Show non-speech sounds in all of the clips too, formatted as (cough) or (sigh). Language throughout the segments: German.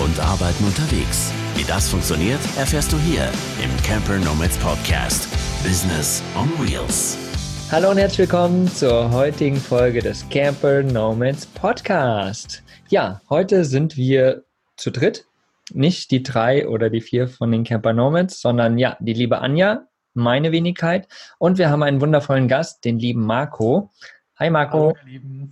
und Arbeiten unterwegs. Wie das funktioniert, erfährst du hier im Camper Nomads Podcast. Business on Wheels. Hallo und herzlich willkommen zur heutigen Folge des Camper Nomads Podcast. Ja, heute sind wir zu dritt. Nicht die drei oder die vier von den Camper Nomads, sondern ja, die liebe Anja, meine Wenigkeit. Und wir haben einen wundervollen Gast, den lieben Marco. Hi Marco. Hallo.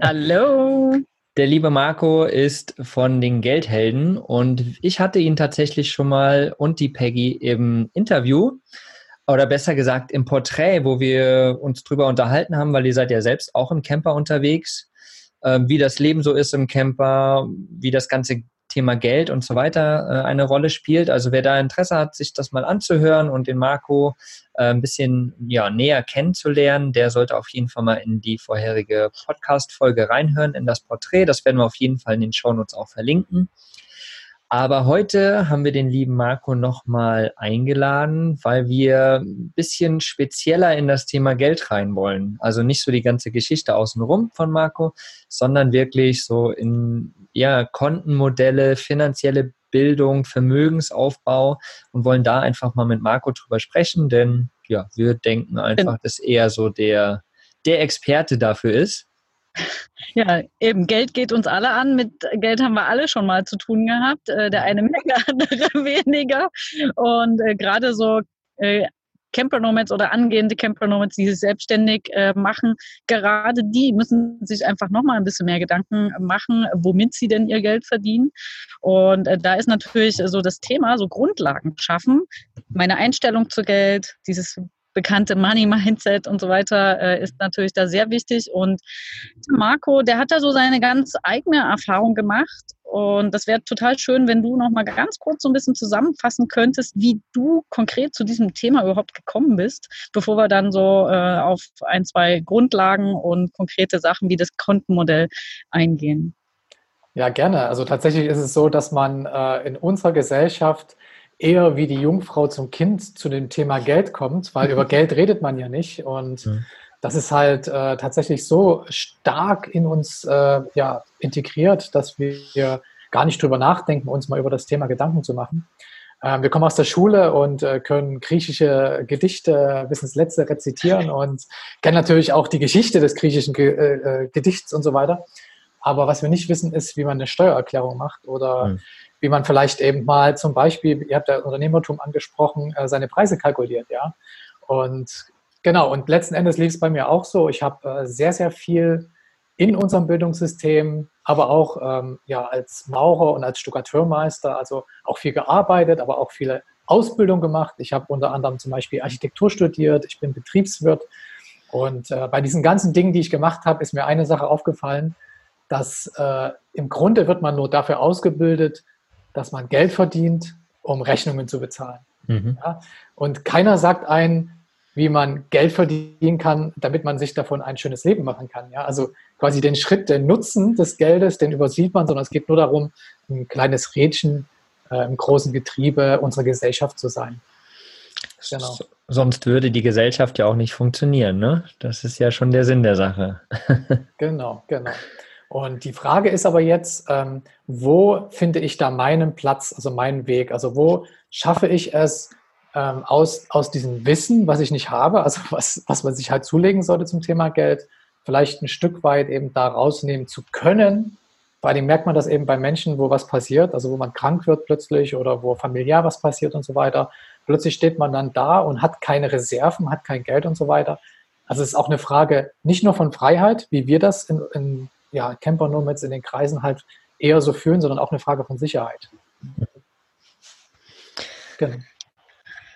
(laughs) Hallo. Der liebe Marco ist von den Geldhelden und ich hatte ihn tatsächlich schon mal und die Peggy im Interview oder besser gesagt im Porträt, wo wir uns drüber unterhalten haben, weil ihr seid ja selbst auch im Camper unterwegs, äh, wie das Leben so ist im Camper, wie das ganze Thema Geld und so weiter äh, eine Rolle spielt. Also wer da Interesse hat, sich das mal anzuhören und den Marco ein bisschen ja, näher kennenzulernen, der sollte auf jeden Fall mal in die vorherige Podcast-Folge reinhören, in das Porträt. Das werden wir auf jeden Fall in den Shownotes auch verlinken. Aber heute haben wir den lieben Marco nochmal eingeladen, weil wir ein bisschen spezieller in das Thema Geld rein wollen. Also nicht so die ganze Geschichte außenrum von Marco, sondern wirklich so in ja, Kontenmodelle, finanzielle Bildung, Vermögensaufbau und wollen da einfach mal mit Marco drüber sprechen, denn ja, wir denken einfach, dass er so der, der Experte dafür ist. Ja, eben, Geld geht uns alle an. Mit Geld haben wir alle schon mal zu tun gehabt. Äh, der eine (laughs) mehr, der andere weniger. Und äh, gerade so äh, Camper Nomads oder angehende Camper Nomads, die sich selbstständig äh, machen, gerade die müssen sich einfach nochmal ein bisschen mehr Gedanken machen, womit sie denn ihr Geld verdienen. Und äh, da ist natürlich so das Thema, so Grundlagen schaffen. Meine Einstellung zu Geld, dieses bekannte Money Mindset und so weiter äh, ist natürlich da sehr wichtig. Und Marco, der hat da so seine ganz eigene Erfahrung gemacht. Und das wäre total schön, wenn du noch mal ganz kurz so ein bisschen zusammenfassen könntest, wie du konkret zu diesem Thema überhaupt gekommen bist, bevor wir dann so äh, auf ein, zwei Grundlagen und konkrete Sachen wie das Kontenmodell eingehen. Ja, gerne. Also tatsächlich ist es so, dass man äh, in unserer Gesellschaft eher wie die Jungfrau zum Kind zu dem Thema Geld kommt, weil über (laughs) Geld redet man ja nicht. Und mhm. das ist halt äh, tatsächlich so stark in uns äh, ja, integriert, dass wir gar nicht drüber nachdenken, uns mal über das Thema Gedanken zu machen. Ähm, wir kommen aus der Schule und äh, können griechische Gedichte bis ins Letzte rezitieren und kennen natürlich auch die Geschichte des griechischen Ge äh, äh, Gedichts und so weiter. Aber was wir nicht wissen, ist, wie man eine Steuererklärung macht oder mhm wie man vielleicht eben mal zum Beispiel, ihr habt ja Unternehmertum angesprochen, äh, seine Preise kalkuliert, ja. Und genau, und letzten Endes lief es bei mir auch so. Ich habe äh, sehr, sehr viel in unserem Bildungssystem, aber auch ähm, ja, als Maurer und als Stuckateurmeister, also auch viel gearbeitet, aber auch viele Ausbildung gemacht. Ich habe unter anderem zum Beispiel Architektur studiert, ich bin Betriebswirt. Und äh, bei diesen ganzen Dingen, die ich gemacht habe, ist mir eine Sache aufgefallen, dass äh, im Grunde wird man nur dafür ausgebildet, dass man Geld verdient, um Rechnungen zu bezahlen. Mhm. Ja? Und keiner sagt ein, wie man Geld verdienen kann, damit man sich davon ein schönes Leben machen kann. Ja? Also quasi den Schritt, den Nutzen des Geldes, den übersieht man, sondern es geht nur darum, ein kleines Rädchen äh, im großen Getriebe unserer Gesellschaft zu sein. Genau. Sonst würde die Gesellschaft ja auch nicht funktionieren. Ne? Das ist ja schon der Sinn der Sache. (laughs) genau, genau. Und die Frage ist aber jetzt, ähm, wo finde ich da meinen Platz, also meinen Weg? Also wo schaffe ich es ähm, aus, aus diesem Wissen, was ich nicht habe, also (laughs) was, was man sich halt zulegen sollte zum Thema Geld, vielleicht ein Stück weit eben da rausnehmen zu können. Vor allem merkt man das eben bei Menschen, wo was passiert, also wo man krank wird plötzlich oder wo familiär was passiert und so weiter. Plötzlich steht man dann da und hat keine Reserven, hat kein Geld und so weiter. Also es ist auch eine Frage nicht nur von Freiheit, wie wir das in, in ja, Camper Nomads in den Kreisen halt eher so fühlen, sondern auch eine Frage von Sicherheit. Genau.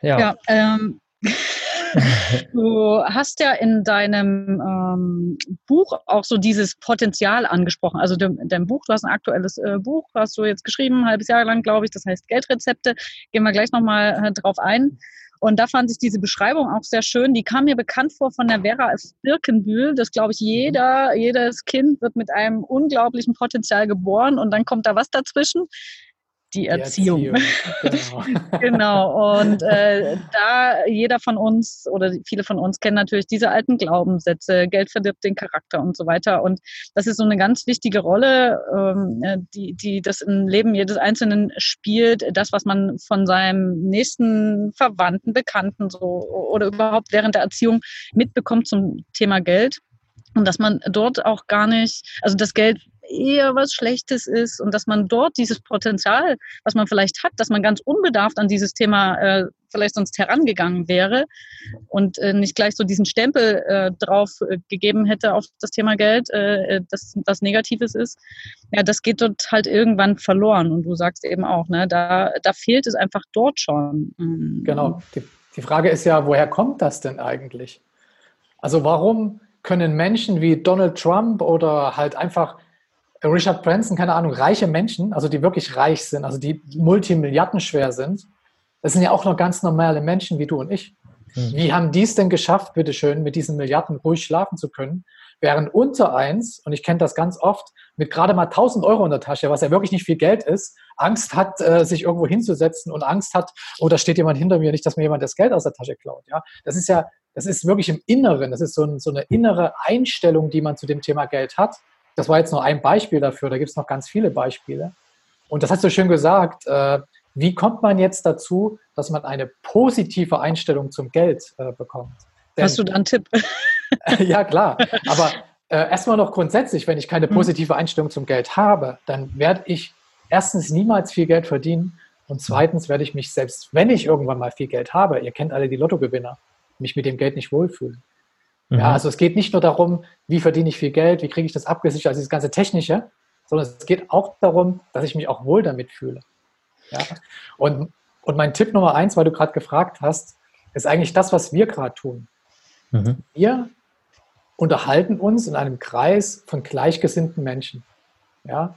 Ja, ja ähm, (laughs) du hast ja in deinem ähm, Buch auch so dieses Potenzial angesprochen. Also de, dein Buch, du hast ein aktuelles äh, Buch, hast du jetzt geschrieben, ein halbes Jahr lang, glaube ich, das heißt Geldrezepte. Gehen wir gleich nochmal äh, drauf ein. Und da fand ich diese Beschreibung auch sehr schön. Die kam mir bekannt vor von der Vera Birkenbühl. Das glaube ich, jeder, jedes Kind wird mit einem unglaublichen Potenzial geboren und dann kommt da was dazwischen. Die Erziehung. Die Erziehung. (laughs) Genau. genau. Und äh, (laughs) da jeder von uns oder viele von uns kennen natürlich diese alten Glaubenssätze, Geld verdirbt den Charakter und so weiter. Und das ist so eine ganz wichtige Rolle, ähm, äh, die, die das im Leben jedes Einzelnen spielt. Das, was man von seinem nächsten Verwandten, Bekannten so oder überhaupt während der Erziehung mitbekommt zum Thema Geld. Und dass man dort auch gar nicht, also das Geld eher was Schlechtes ist und dass man dort dieses Potenzial, was man vielleicht hat, dass man ganz unbedarft an dieses Thema äh, vielleicht sonst herangegangen wäre und äh, nicht gleich so diesen Stempel äh, drauf äh, gegeben hätte auf das Thema Geld, äh, äh dass was Negatives ist, ja, das geht dort halt irgendwann verloren. Und du sagst eben auch, ne, da, da fehlt es einfach dort schon. Mhm. Genau. Die, die Frage ist ja, woher kommt das denn eigentlich? Also warum können Menschen wie Donald Trump oder halt einfach Richard Branson, keine Ahnung, reiche Menschen, also die wirklich reich sind, also die multimilliardenschwer sind, das sind ja auch noch ganz normale Menschen wie du und ich. Mhm. Wie haben die es denn geschafft, bitteschön, mit diesen Milliarden ruhig schlafen zu können? Während unter eins, und ich kenne das ganz oft, mit gerade mal 1000 Euro in der Tasche, was ja wirklich nicht viel Geld ist, Angst hat, äh, sich irgendwo hinzusetzen und Angst hat, oh, da steht jemand hinter mir, nicht, dass mir jemand das Geld aus der Tasche klaut. Ja, das ist ja, das ist wirklich im Inneren, das ist so, ein, so eine innere Einstellung, die man zu dem Thema Geld hat. Das war jetzt nur ein Beispiel dafür, da gibt es noch ganz viele Beispiele. Und das hast du schön gesagt. Äh, wie kommt man jetzt dazu, dass man eine positive Einstellung zum Geld äh, bekommt? Denn, hast du da einen Tipp? (laughs) ja, klar. (laughs) Aber äh, erstmal noch grundsätzlich, wenn ich keine mhm. positive Einstellung zum Geld habe, dann werde ich erstens niemals viel Geld verdienen und zweitens werde ich mich, selbst wenn ich irgendwann mal viel Geld habe, ihr kennt alle die Lottogewinner, mich mit dem Geld nicht wohlfühlen. Mhm. Ja, also es geht nicht nur darum, wie verdiene ich viel Geld, wie kriege ich das abgesichert, also das ganze Technische, sondern es geht auch darum, dass ich mich auch wohl damit fühle. Ja? Und, und mein Tipp Nummer eins, weil du gerade gefragt hast, ist eigentlich das, was wir gerade tun. Mhm. Wir unterhalten uns in einem Kreis von gleichgesinnten Menschen. Ja?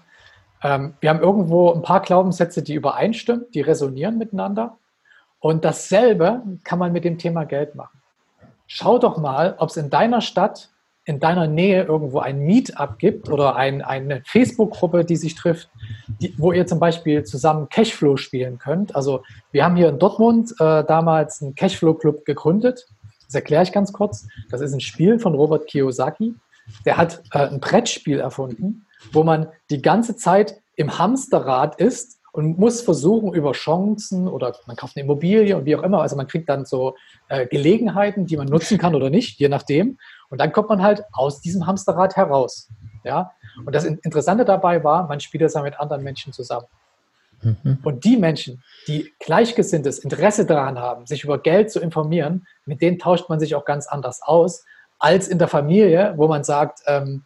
Ähm, wir haben irgendwo ein paar Glaubenssätze, die übereinstimmen, die resonieren miteinander. Und dasselbe kann man mit dem Thema Geld machen schau doch mal, ob es in deiner Stadt, in deiner Nähe irgendwo ein Meetup gibt oder ein, eine Facebook-Gruppe, die sich trifft, die, wo ihr zum Beispiel zusammen Cashflow spielen könnt. Also wir haben hier in Dortmund äh, damals einen Cashflow-Club gegründet. Das erkläre ich ganz kurz. Das ist ein Spiel von Robert Kiyosaki. Der hat äh, ein Brettspiel erfunden, wo man die ganze Zeit im Hamsterrad ist und muss versuchen, über Chancen oder man kauft eine Immobilie und wie auch immer, also man kriegt dann so äh, Gelegenheiten, die man nutzen kann oder nicht, je nachdem. Und dann kommt man halt aus diesem Hamsterrad heraus. Ja? Und das Interessante dabei war, man spielt das ja mit anderen Menschen zusammen. Mhm. Und die Menschen, die gleichgesinntes Interesse daran haben, sich über Geld zu informieren, mit denen tauscht man sich auch ganz anders aus, als in der Familie, wo man sagt, ähm,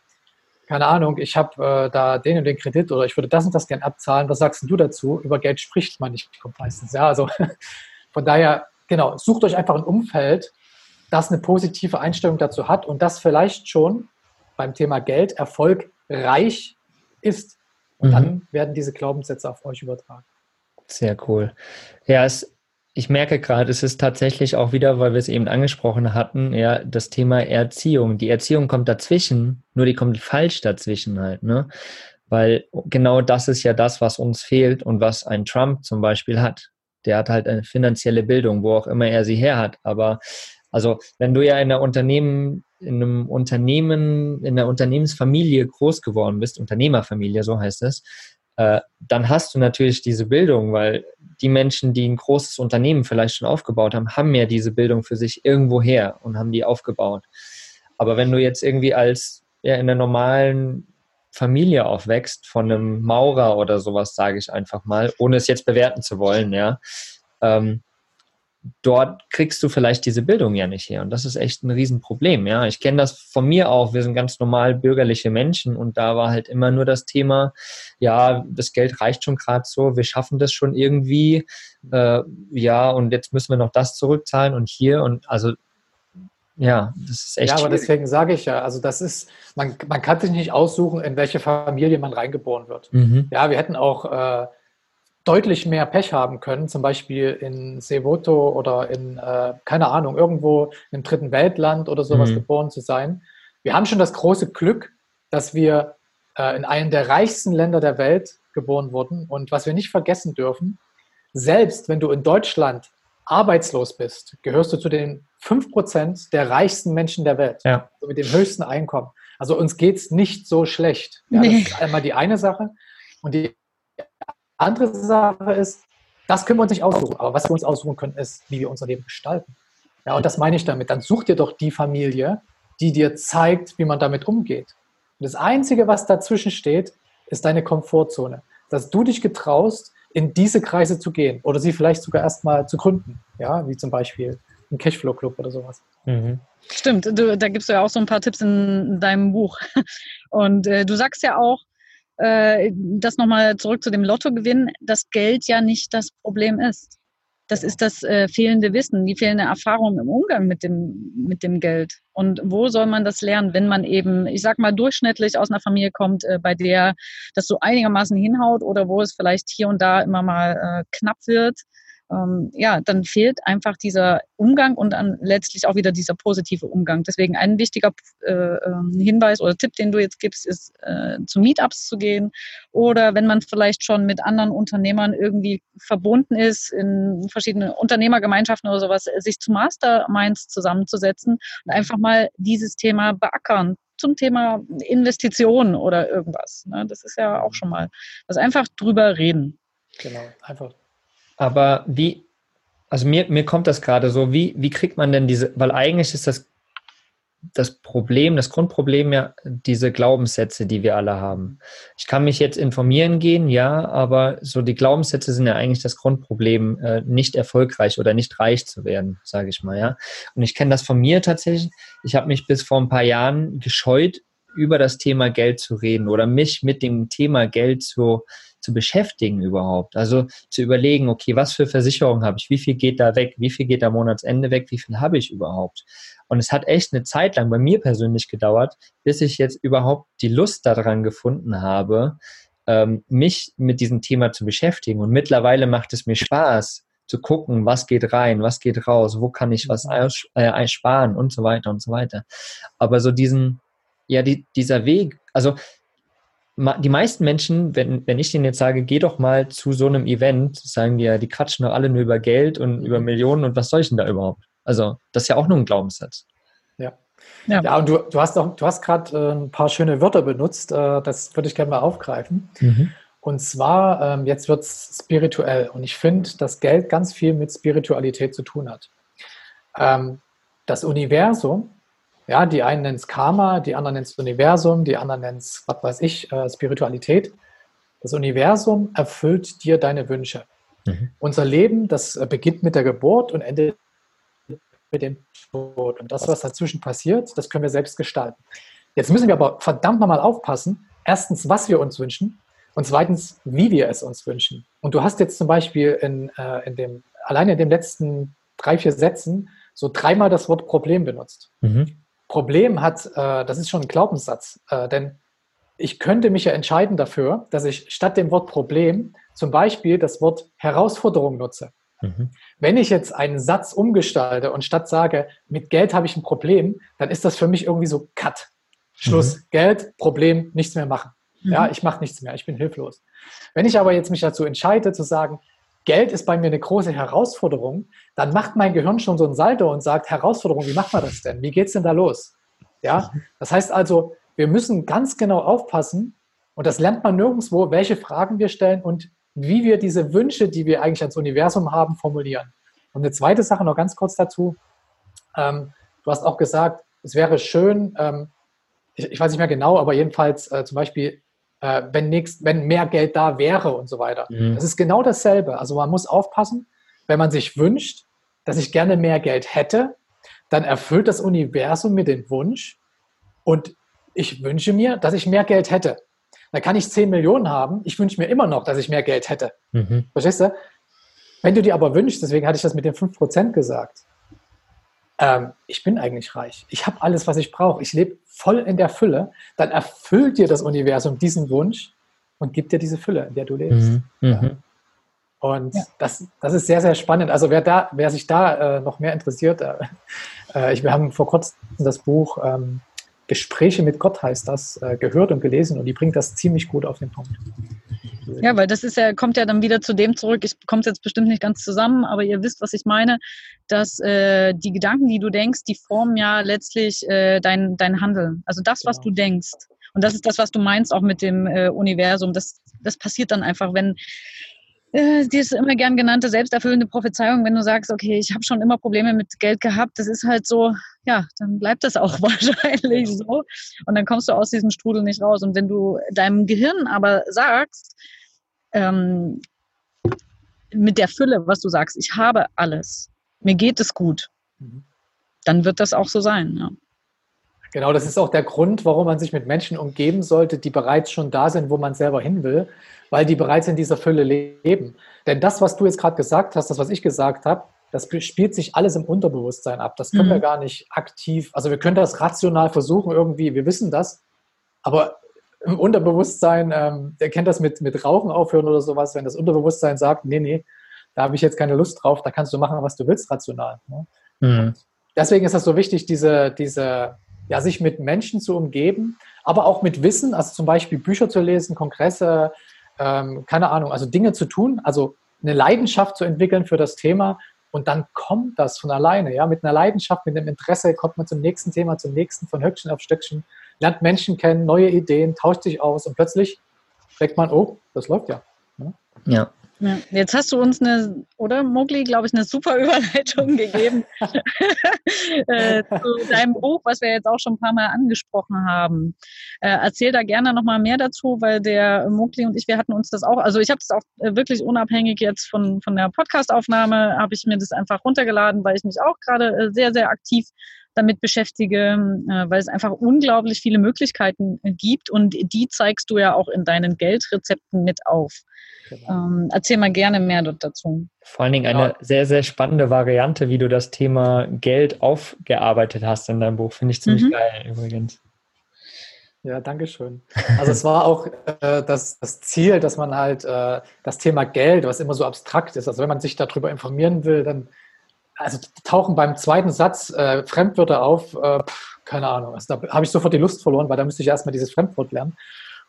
keine Ahnung, ich habe äh, da den und den Kredit oder ich würde das und das gern abzahlen. Was sagst du dazu? Über Geld spricht man nicht kommt meistens. Ja, also (laughs) von daher, genau, sucht euch einfach ein Umfeld, das eine positive Einstellung dazu hat und das vielleicht schon beim Thema Geld erfolgreich ist. Und mhm. dann werden diese Glaubenssätze auf euch übertragen. Sehr cool. Ja, es ich merke gerade, es ist tatsächlich auch wieder, weil wir es eben angesprochen hatten, ja, das Thema Erziehung. Die Erziehung kommt dazwischen, nur die kommt falsch dazwischen halt, ne? Weil genau das ist ja das, was uns fehlt und was ein Trump zum Beispiel hat. Der hat halt eine finanzielle Bildung, wo auch immer er sie her hat. Aber also, wenn du ja in einer Unternehmen, in einem Unternehmen, in einer Unternehmensfamilie groß geworden bist, Unternehmerfamilie, so heißt es, äh, dann hast du natürlich diese Bildung, weil die Menschen, die ein großes Unternehmen vielleicht schon aufgebaut haben, haben ja diese Bildung für sich irgendwo her und haben die aufgebaut. Aber wenn du jetzt irgendwie als ja, in einer normalen Familie aufwächst, von einem Maurer oder sowas, sage ich einfach mal, ohne es jetzt bewerten zu wollen, ja, ähm, dort kriegst du vielleicht diese Bildung ja nicht her. Und das ist echt ein Riesenproblem. Ja, ich kenne das von mir auch. Wir sind ganz normal bürgerliche Menschen und da war halt immer nur das Thema, ja, das Geld reicht schon gerade so, wir schaffen das schon irgendwie. Äh, ja, und jetzt müssen wir noch das zurückzahlen und hier und also ja, das ist echt. Ja, aber schwierig. deswegen sage ich ja, also das ist, man, man kann sich nicht aussuchen, in welche Familie man reingeboren wird. Mhm. Ja, wir hätten auch äh, deutlich mehr Pech haben können, zum Beispiel in Sevoto oder in, äh, keine Ahnung, irgendwo im dritten Weltland oder sowas mhm. geboren zu sein. Wir haben schon das große Glück, dass wir äh, in einem der reichsten Länder der Welt geboren wurden. Und was wir nicht vergessen dürfen, selbst wenn du in Deutschland arbeitslos bist, gehörst du zu den 5% der reichsten Menschen der Welt, ja. also mit dem höchsten Einkommen. Also uns geht es nicht so schlecht. Ja, das ist einmal die eine Sache. Und die andere Sache ist, das können wir uns nicht aussuchen. Aber was wir uns aussuchen können, ist, wie wir unser Leben gestalten. Ja, und das meine ich damit. Dann such dir doch die Familie, die dir zeigt, wie man damit umgeht. Und das Einzige, was dazwischen steht, ist deine Komfortzone. Dass du dich getraust, in diese Kreise zu gehen oder sie vielleicht sogar erstmal zu gründen. Ja, wie zum Beispiel ein Cashflow-Club oder sowas. Mhm. Stimmt, du, da gibst du ja auch so ein paar Tipps in deinem Buch. (laughs) Und äh, du sagst ja auch, äh, das nochmal zurück zu dem Lottogewinn, dass Geld ja nicht das Problem ist. Das ist das äh, fehlende Wissen, die fehlende Erfahrung im Umgang mit dem, mit dem Geld. Und wo soll man das lernen, wenn man eben, ich sag mal, durchschnittlich aus einer Familie kommt, äh, bei der das so einigermaßen hinhaut oder wo es vielleicht hier und da immer mal äh, knapp wird? Ähm, ja, dann fehlt einfach dieser Umgang und dann letztlich auch wieder dieser positive Umgang. Deswegen ein wichtiger äh, ähm, Hinweis oder Tipp, den du jetzt gibst, ist äh, zu Meetups zu gehen oder wenn man vielleicht schon mit anderen Unternehmern irgendwie verbunden ist, in verschiedene Unternehmergemeinschaften oder sowas, sich zu Masterminds zusammenzusetzen und einfach mal dieses Thema beackern zum Thema Investitionen oder irgendwas. Ne? Das ist ja auch schon mal, also einfach drüber reden. Genau, einfach aber wie, also mir, mir kommt das gerade so, wie, wie kriegt man denn diese, weil eigentlich ist das das Problem, das Grundproblem ja diese Glaubenssätze, die wir alle haben. Ich kann mich jetzt informieren gehen, ja, aber so die Glaubenssätze sind ja eigentlich das Grundproblem, äh, nicht erfolgreich oder nicht reich zu werden, sage ich mal, ja. Und ich kenne das von mir tatsächlich. Ich habe mich bis vor ein paar Jahren gescheut, über das Thema Geld zu reden oder mich mit dem Thema Geld zu zu beschäftigen überhaupt. Also zu überlegen, okay, was für Versicherungen habe ich, wie viel geht da weg, wie viel geht da Monatsende weg, wie viel habe ich überhaupt. Und es hat echt eine Zeit lang bei mir persönlich gedauert, bis ich jetzt überhaupt die Lust daran gefunden habe, ähm, mich mit diesem Thema zu beschäftigen. Und mittlerweile macht es mir Spaß, zu gucken, was geht rein, was geht raus, wo kann ich was mhm. äh, einsparen und so weiter und so weiter. Aber so diesen, ja, die, dieser Weg, also die meisten Menschen, wenn, wenn ich denen jetzt sage, geh doch mal zu so einem Event, sagen die ja, die quatschen doch alle nur über Geld und über Millionen und was soll ich denn da überhaupt? Also, das ist ja auch nur ein Glaubenssatz. Ja. Ja, ja und du, du hast auch, du hast gerade äh, ein paar schöne Wörter benutzt, äh, das würde ich gerne mal aufgreifen. Mhm. Und zwar, ähm, jetzt wird es spirituell. Und ich finde, dass Geld ganz viel mit Spiritualität zu tun hat. Ähm, das Universum ja, die einen nennen es Karma, die anderen nennen es Universum, die anderen nennen es, was weiß ich, äh, Spiritualität. Das Universum erfüllt dir deine Wünsche. Mhm. Unser Leben, das äh, beginnt mit der Geburt und endet mit dem Tod. Und das, was dazwischen passiert, das können wir selbst gestalten. Jetzt müssen wir aber verdammt nochmal aufpassen. Erstens, was wir uns wünschen und zweitens, wie wir es uns wünschen. Und du hast jetzt zum Beispiel in, äh, in dem, alleine in den letzten drei, vier Sätzen so dreimal das Wort Problem benutzt. Mhm. Problem hat, äh, das ist schon ein Glaubenssatz, äh, denn ich könnte mich ja entscheiden dafür, dass ich statt dem Wort Problem zum Beispiel das Wort Herausforderung nutze. Mhm. Wenn ich jetzt einen Satz umgestalte und statt sage, mit Geld habe ich ein Problem, dann ist das für mich irgendwie so Cut. Schluss. Mhm. Geld, Problem, nichts mehr machen. Mhm. Ja, ich mache nichts mehr, ich bin hilflos. Wenn ich aber jetzt mich dazu entscheide zu sagen, Geld ist bei mir eine große Herausforderung, dann macht mein Gehirn schon so ein Salto und sagt, Herausforderung, wie macht man das denn? Wie geht es denn da los? Ja, das heißt also, wir müssen ganz genau aufpassen und das lernt man nirgendwo, welche Fragen wir stellen und wie wir diese Wünsche, die wir eigentlich ans Universum haben, formulieren. Und eine zweite Sache noch ganz kurz dazu. Ähm, du hast auch gesagt, es wäre schön, ähm, ich, ich, weiß nicht mehr genau, aber jedenfalls äh, zum Beispiel äh, wenn, nächst, wenn mehr Geld da wäre und so weiter. Mhm. Das ist genau dasselbe. Also man muss aufpassen, wenn man sich wünscht, dass ich gerne mehr Geld hätte, dann erfüllt das Universum mir den Wunsch und ich wünsche mir, dass ich mehr Geld hätte. Da kann ich 10 Millionen haben, ich wünsche mir immer noch, dass ich mehr Geld hätte. Mhm. Verstehst du? Wenn du dir aber wünschst, deswegen hatte ich das mit den 5% gesagt, ähm, ich bin eigentlich reich, ich habe alles, was ich brauche, ich lebe voll in der Fülle, dann erfüllt dir das Universum diesen Wunsch und gibt dir diese Fülle, in der du lebst. Mhm. Ja. Mhm. Und ja. das, das ist sehr, sehr spannend. Also wer, da, wer sich da äh, noch mehr interessiert, äh, äh, ich, wir haben vor kurzem das Buch ähm, Gespräche mit Gott heißt das, äh, gehört und gelesen und die bringt das ziemlich gut auf den Punkt. Ja, weil das ist ja, kommt ja dann wieder zu dem zurück, ich bekomme es jetzt bestimmt nicht ganz zusammen, aber ihr wisst, was ich meine, dass äh, die Gedanken, die du denkst, die formen ja letztlich äh, dein, dein Handeln. Also das, was genau. du denkst. Und das ist das, was du meinst auch mit dem äh, Universum. Das, das passiert dann einfach, wenn äh, die ist immer gern genannte selbsterfüllende Prophezeiung, wenn du sagst, okay, ich habe schon immer Probleme mit Geld gehabt, das ist halt so, ja, dann bleibt das auch (laughs) wahrscheinlich so. Und dann kommst du aus diesem Strudel nicht raus. Und wenn du deinem Gehirn aber sagst, ähm, mit der Fülle, was du sagst, ich habe alles, mir geht es gut, mhm. dann wird das auch so sein. Ja. Genau, das ist auch der Grund, warum man sich mit Menschen umgeben sollte, die bereits schon da sind, wo man selber hin will, weil die bereits in dieser Fülle leben. Denn das, was du jetzt gerade gesagt hast, das, was ich gesagt habe, das spielt sich alles im Unterbewusstsein ab. Das können mhm. wir gar nicht aktiv, also wir können das rational versuchen irgendwie, wir wissen das, aber im Unterbewusstsein, ähm, der kennt das mit, mit Rauchen aufhören oder sowas, wenn das Unterbewusstsein sagt, nee, nee, da habe ich jetzt keine Lust drauf, da kannst du machen, was du willst, rational. Ne? Mhm. Deswegen ist das so wichtig, diese, diese, ja, sich mit Menschen zu umgeben, aber auch mit Wissen, also zum Beispiel Bücher zu lesen, Kongresse, ähm, keine Ahnung, also Dinge zu tun, also eine Leidenschaft zu entwickeln für das Thema und dann kommt das von alleine, ja, mit einer Leidenschaft, mit einem Interesse kommt man zum nächsten Thema, zum nächsten, von Höckchen auf Stöckchen, lernt Menschen kennen, neue Ideen, tauscht sich aus und plötzlich denkt man, oh, das läuft ja. Ne? Ja. Ja, jetzt hast du uns eine, oder Mogli, glaube ich, eine super Überleitung gegeben (laughs) (laughs) äh, zu deinem Buch, was wir jetzt auch schon ein paar Mal angesprochen haben. Äh, erzähl da gerne nochmal mehr dazu, weil der Mogli und ich, wir hatten uns das auch, also ich habe das auch äh, wirklich unabhängig jetzt von, von der Podcastaufnahme, habe ich mir das einfach runtergeladen, weil ich mich auch gerade äh, sehr, sehr aktiv damit beschäftige, äh, weil es einfach unglaublich viele Möglichkeiten äh, gibt und die zeigst du ja auch in deinen Geldrezepten mit auf. Genau. Ähm, erzähl mal gerne mehr dazu. Vor allen Dingen eine ja. sehr, sehr spannende Variante, wie du das Thema Geld aufgearbeitet hast in deinem Buch. Finde ich ziemlich mhm. geil übrigens. Ja, danke schön. Also es war auch äh, das, das, Ziel, dass man halt äh, das Thema Geld, was immer so abstrakt ist, also wenn man sich darüber informieren will, dann also tauchen beim zweiten Satz äh, Fremdwörter auf, äh, keine Ahnung. Also da habe ich sofort die Lust verloren, weil da müsste ich erstmal dieses Fremdwort lernen.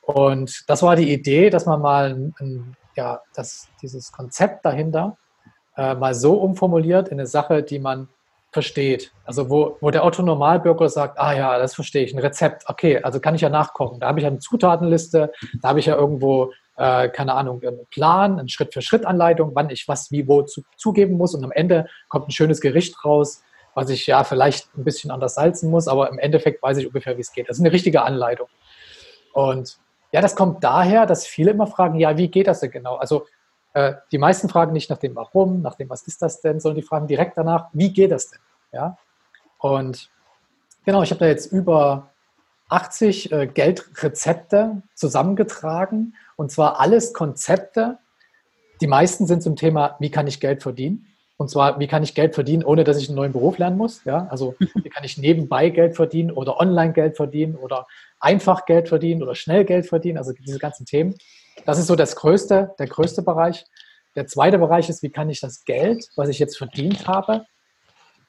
Und das war die Idee, dass man mal ein, ja, das, dieses Konzept dahinter äh, mal so umformuliert in eine Sache, die man versteht. Also wo, wo der Otto-Normalbürger sagt, ah ja, das verstehe ich, ein Rezept, okay, also kann ich ja nachkochen. Da habe ich ja eine Zutatenliste, da habe ich ja irgendwo äh, keine Ahnung, einen Plan, eine Schritt-für-Schritt-Anleitung, wann ich was wie wo zu, zugeben muss und am Ende kommt ein schönes Gericht raus, was ich ja vielleicht ein bisschen anders salzen muss, aber im Endeffekt weiß ich ungefähr, wie es geht. Das ist eine richtige Anleitung. Und ja, das kommt daher, dass viele immer fragen, ja, wie geht das denn genau? Also äh, die meisten fragen nicht nach dem Warum, nach dem Was ist das denn, sondern die fragen direkt danach, wie geht das denn? Ja? Und genau, ich habe da jetzt über 80 äh, Geldrezepte zusammengetragen und zwar alles Konzepte. Die meisten sind zum Thema, wie kann ich Geld verdienen? Und zwar, wie kann ich Geld verdienen, ohne dass ich einen neuen Beruf lernen muss? Ja, also (laughs) wie kann ich nebenbei Geld verdienen oder online Geld verdienen oder einfach Geld verdienen oder schnell Geld verdienen? Also diese ganzen Themen. Das ist so das größte, der größte Bereich. Der zweite Bereich ist, wie kann ich das Geld, was ich jetzt verdient habe,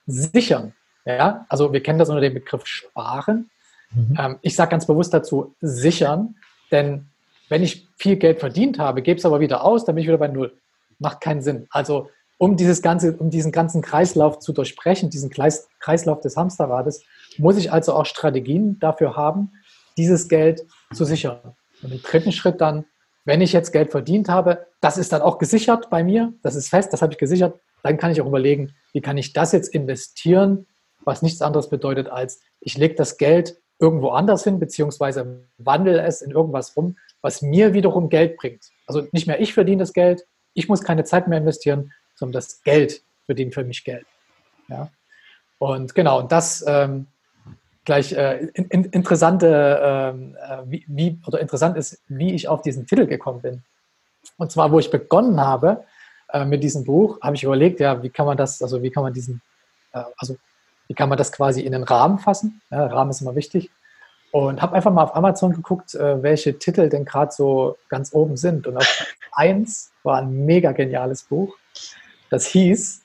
sichern? Ja, also wir kennen das unter dem Begriff Sparen. Mhm. Ähm, ich sage ganz bewusst dazu sichern, denn wenn ich viel Geld verdient habe, gebe es aber wieder aus, dann bin ich wieder bei Null. Macht keinen Sinn. Also um dieses ganze, um diesen ganzen Kreislauf zu durchbrechen, diesen Kreis, Kreislauf des Hamsterrades, muss ich also auch Strategien dafür haben, dieses Geld zu sichern. Und im dritten Schritt dann, wenn ich jetzt Geld verdient habe, das ist dann auch gesichert bei mir, das ist fest, das habe ich gesichert, dann kann ich auch überlegen, wie kann ich das jetzt investieren, was nichts anderes bedeutet als, ich lege das Geld irgendwo anders hin, beziehungsweise wandle es in irgendwas rum, was mir wiederum Geld bringt. Also nicht mehr ich verdiene das Geld, ich muss keine Zeit mehr investieren, sondern das Geld verdient für mich Geld. Ja? Und genau, und das ähm, gleich äh, in, in, interessante, ähm, äh, wie, wie, oder interessant ist, wie ich auf diesen Titel gekommen bin. Und zwar, wo ich begonnen habe äh, mit diesem Buch, habe ich überlegt, ja, wie kann man das, also wie kann man diesen, äh, also wie kann man das quasi in den Rahmen fassen? Ja, Rahmen ist immer wichtig. Und habe einfach mal auf Amazon geguckt, äh, welche Titel denn gerade so ganz oben sind. Und auf (laughs) eins war ein mega geniales Buch. Das hieß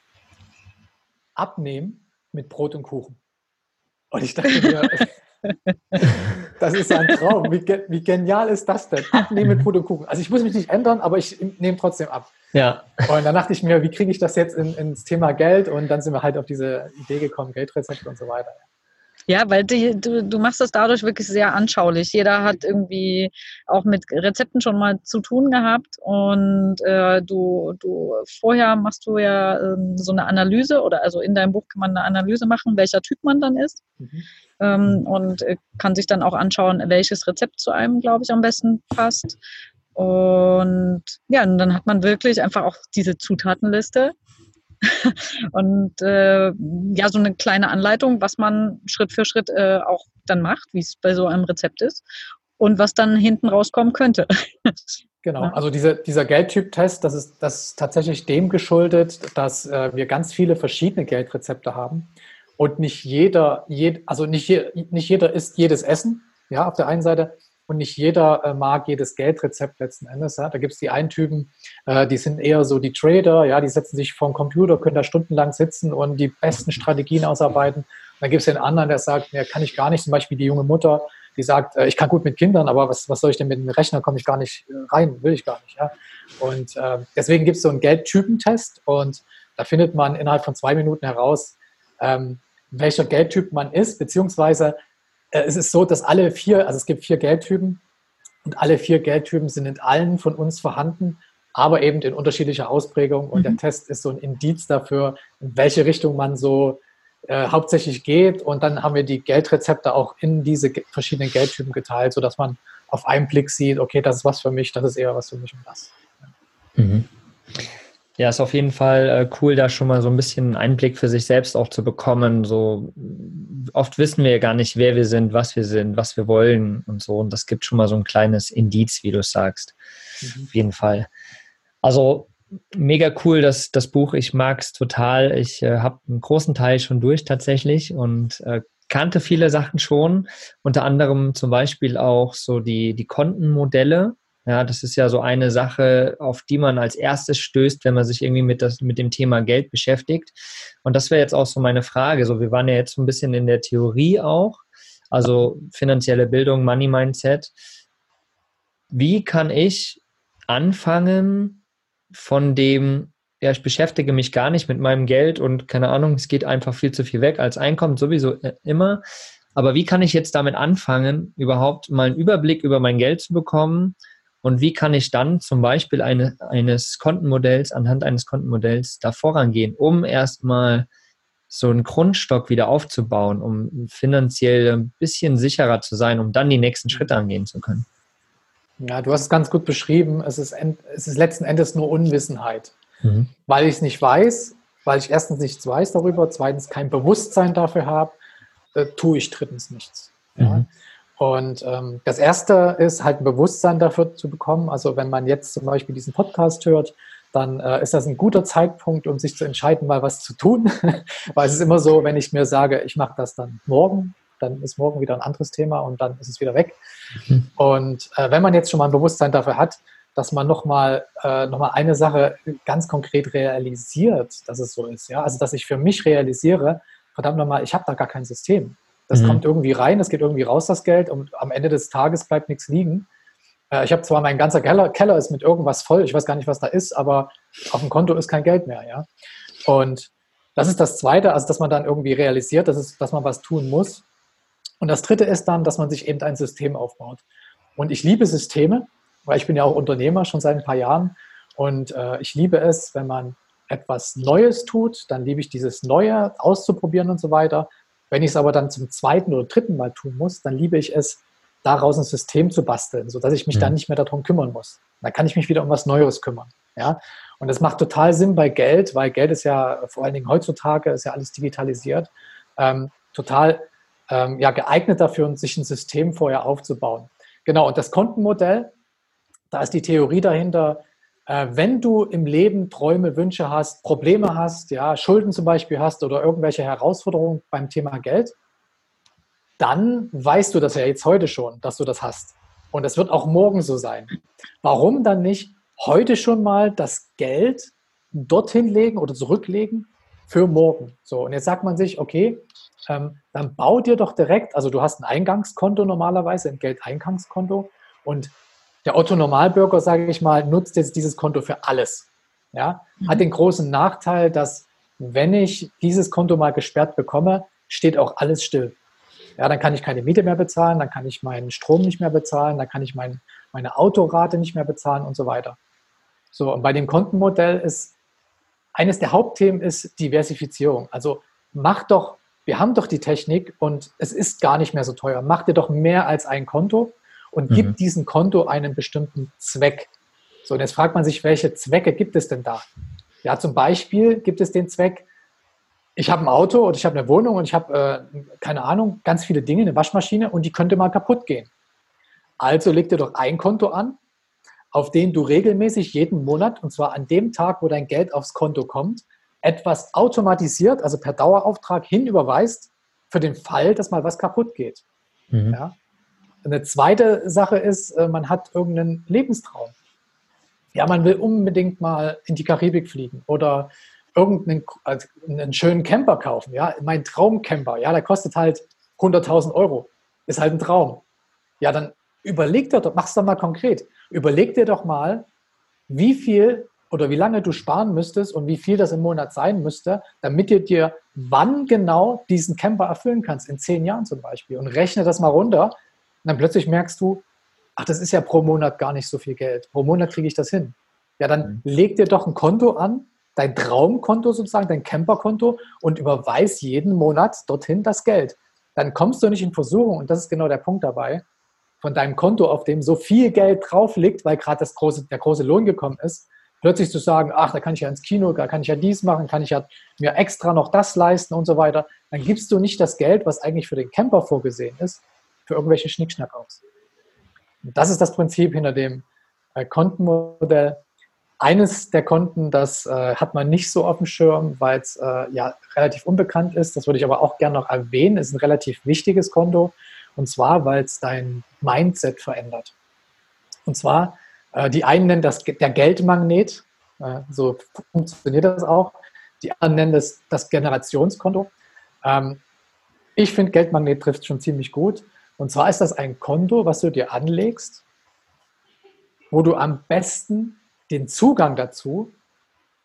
Abnehmen mit Brot und Kuchen. Und ich dachte mir, (laughs) Das ist ein Traum. Wie, wie genial ist das denn? Abnehmen mit Brot Kuchen. Also ich muss mich nicht ändern, aber ich nehme trotzdem ab. Ja. Und dann dachte ich mir, wie kriege ich das jetzt in, ins Thema Geld? Und dann sind wir halt auf diese Idee gekommen, Geldrezepte und so weiter. Ja, weil die, du, du machst das dadurch wirklich sehr anschaulich. Jeder hat irgendwie auch mit Rezepten schon mal zu tun gehabt und äh, du, du vorher machst du ja ähm, so eine Analyse oder also in deinem Buch kann man eine Analyse machen, welcher Typ man dann ist mhm. ähm, und äh, kann sich dann auch anschauen, welches Rezept zu einem, glaube ich, am besten passt. Und ja, und dann hat man wirklich einfach auch diese Zutatenliste (laughs) und äh, ja, so eine kleine Anleitung, was man Schritt für Schritt äh, auch dann macht, wie es bei so einem Rezept ist und was dann hinten rauskommen könnte. (laughs) Genau, also diese, dieser Geldtyp-Test, das ist, das ist tatsächlich dem geschuldet, dass äh, wir ganz viele verschiedene Geldrezepte haben und nicht jeder, jed, also nicht, je, nicht jeder isst jedes Essen, ja, auf der einen Seite, und nicht jeder äh, mag jedes Geldrezept letzten Endes. Ja. Da gibt es die einen Typen, äh, die sind eher so die Trader, ja, die setzen sich vor den Computer, können da stundenlang sitzen und die besten Strategien ausarbeiten. dann gibt es den anderen, der sagt, ja, kann ich gar nicht, zum Beispiel die junge Mutter, die sagt, äh, ich kann gut mit Kindern, aber was, was soll ich denn mit dem Rechner, komme ich gar nicht äh, rein, will ich gar nicht. Ja. Und äh, deswegen gibt es so einen Geldtypentest und da findet man innerhalb von zwei Minuten heraus, ähm, welcher Geldtyp man ist, beziehungsweise es ist so, dass alle vier, also es gibt vier Geldtypen und alle vier Geldtypen sind in allen von uns vorhanden, aber eben in unterschiedlicher Ausprägung. Und mhm. der Test ist so ein Indiz dafür, in welche Richtung man so äh, hauptsächlich geht. Und dann haben wir die Geldrezepte auch in diese verschiedenen Geldtypen geteilt, sodass man auf einen Blick sieht, okay, das ist was für mich, das ist eher was für mich und das. Mhm. Ja, ist auf jeden Fall äh, cool, da schon mal so ein bisschen Einblick für sich selbst auch zu bekommen. So oft wissen wir ja gar nicht, wer wir sind, was wir sind, was wir wollen und so. Und das gibt schon mal so ein kleines Indiz, wie du es sagst. Mhm. Auf jeden Fall. Also mega cool, dass das Buch. Ich mag es total. Ich äh, habe einen großen Teil schon durch tatsächlich und äh, kannte viele Sachen schon. Unter anderem zum Beispiel auch so die, die Kontenmodelle ja, das ist ja so eine Sache, auf die man als erstes stößt, wenn man sich irgendwie mit, das, mit dem Thema Geld beschäftigt. Und das wäre jetzt auch so meine Frage. So, wir waren ja jetzt so ein bisschen in der Theorie auch, also finanzielle Bildung, Money Mindset. Wie kann ich anfangen von dem, ja, ich beschäftige mich gar nicht mit meinem Geld und keine Ahnung, es geht einfach viel zu viel weg als Einkommen, sowieso äh, immer. Aber wie kann ich jetzt damit anfangen, überhaupt mal einen Überblick über mein Geld zu bekommen? Und wie kann ich dann zum Beispiel eine, eines Kontenmodells, anhand eines Kontenmodells da vorangehen, um erstmal so einen Grundstock wieder aufzubauen, um finanziell ein bisschen sicherer zu sein, um dann die nächsten Schritte angehen zu können? Ja, du hast es ganz gut beschrieben. Es ist, es ist letzten Endes nur Unwissenheit. Mhm. Weil ich es nicht weiß, weil ich erstens nichts weiß darüber, zweitens kein Bewusstsein dafür habe, äh, tue ich drittens nichts. Mhm. Ja. Und ähm, das erste ist halt ein Bewusstsein dafür zu bekommen. Also wenn man jetzt zum Beispiel diesen Podcast hört, dann äh, ist das ein guter Zeitpunkt, um sich zu entscheiden, mal was zu tun. (laughs) Weil es ist immer so, wenn ich mir sage, ich mache das dann morgen, dann ist morgen wieder ein anderes Thema und dann ist es wieder weg. Mhm. Und äh, wenn man jetzt schon mal ein Bewusstsein dafür hat, dass man nochmal äh, noch eine Sache ganz konkret realisiert, dass es so ist. Ja? Also dass ich für mich realisiere, verdammt nochmal, ich habe da gar kein System. Das mhm. kommt irgendwie rein, das geht irgendwie raus, das Geld, und am Ende des Tages bleibt nichts liegen. Äh, ich habe zwar mein ganzer Keller, Keller ist mit irgendwas voll, ich weiß gar nicht, was da ist, aber auf dem Konto ist kein Geld mehr, ja. Und das ist das Zweite, also dass man dann irgendwie realisiert, dass, es, dass man was tun muss. Und das Dritte ist dann, dass man sich eben ein System aufbaut. Und ich liebe Systeme, weil ich bin ja auch Unternehmer schon seit ein paar Jahren. Und äh, ich liebe es, wenn man etwas Neues tut, dann liebe ich dieses Neue auszuprobieren und so weiter. Wenn ich es aber dann zum zweiten oder dritten Mal tun muss, dann liebe ich es, daraus ein System zu basteln, sodass ich mich mhm. dann nicht mehr darum kümmern muss. Dann kann ich mich wieder um was Neues kümmern. Ja? Und das macht total Sinn bei Geld, weil Geld ist ja vor allen Dingen heutzutage, ist ja alles digitalisiert, ähm, total ähm, ja, geeignet dafür, sich ein System vorher aufzubauen. Genau, und das Kontenmodell, da ist die Theorie dahinter, äh, wenn du im Leben Träume, Wünsche hast, Probleme hast, ja, Schulden zum Beispiel hast oder irgendwelche Herausforderungen beim Thema Geld, dann weißt du das ja jetzt heute schon, dass du das hast. Und es wird auch morgen so sein. Warum dann nicht heute schon mal das Geld dorthin legen oder zurücklegen für morgen? So, und jetzt sagt man sich, okay, ähm, dann bau dir doch direkt, also du hast ein Eingangskonto normalerweise, ein Geldeingangskonto und der Otto Normalbürger, sage ich mal, nutzt jetzt dieses Konto für alles. Ja? Mhm. Hat den großen Nachteil, dass wenn ich dieses Konto mal gesperrt bekomme, steht auch alles still. Ja, dann kann ich keine Miete mehr bezahlen, dann kann ich meinen Strom nicht mehr bezahlen, dann kann ich mein, meine Autorate nicht mehr bezahlen und so weiter. So, und bei dem Kontenmodell ist eines der Hauptthemen ist Diversifizierung. Also mach doch, wir haben doch die Technik und es ist gar nicht mehr so teuer. Mach dir doch mehr als ein Konto und mhm. gib diesem Konto einen bestimmten Zweck. So, und jetzt fragt man sich, welche Zwecke gibt es denn da? Ja, zum Beispiel gibt es den Zweck, ich habe ein Auto und ich habe eine Wohnung und ich habe, äh, keine Ahnung, ganz viele Dinge, eine Waschmaschine und die könnte mal kaputt gehen. Also leg dir doch ein Konto an, auf den du regelmäßig jeden Monat, und zwar an dem Tag, wo dein Geld aufs Konto kommt, etwas automatisiert, also per Dauerauftrag hinüberweist, für den Fall, dass mal was kaputt geht. Mhm. Ja? Eine zweite Sache ist, äh, man hat irgendeinen Lebenstraum. Ja, man will unbedingt mal in die Karibik fliegen oder irgendeinen also einen schönen Camper kaufen. Ja, mein Traumcamper, ja, der kostet halt 100.000 Euro. Ist halt ein Traum. Ja, dann überleg dir doch, mach's doch mal konkret. Überleg dir doch mal, wie viel oder wie lange du sparen müsstest und wie viel das im Monat sein müsste, damit du dir wann genau diesen Camper erfüllen kannst, in zehn Jahren zum Beispiel. Und rechne das mal runter. Und dann plötzlich merkst du, ach, das ist ja pro Monat gar nicht so viel Geld. Pro Monat kriege ich das hin. Ja, dann mhm. leg dir doch ein Konto an, dein Traumkonto sozusagen, dein Camperkonto und überweis jeden Monat dorthin das Geld. Dann kommst du nicht in Versuchung, und das ist genau der Punkt dabei, von deinem Konto, auf dem so viel Geld drauf liegt, weil gerade große, der große Lohn gekommen ist, plötzlich zu sagen, ach, da kann ich ja ins Kino, da kann ich ja dies machen, kann ich ja mir extra noch das leisten und so weiter, dann gibst du nicht das Geld, was eigentlich für den Camper vorgesehen ist, für irgendwelche Schnickschnack aus. Und das ist das Prinzip hinter dem äh, Kontenmodell, eines der Konten, das äh, hat man nicht so auf dem Schirm, weil es äh, ja relativ unbekannt ist. Das würde ich aber auch gerne noch erwähnen. Ist ein relativ wichtiges Konto. Und zwar, weil es dein Mindset verändert. Und zwar, äh, die einen nennen das der Geldmagnet. Äh, so funktioniert das auch. Die anderen nennen das das Generationskonto. Ähm, ich finde, Geldmagnet trifft schon ziemlich gut. Und zwar ist das ein Konto, was du dir anlegst, wo du am besten den Zugang dazu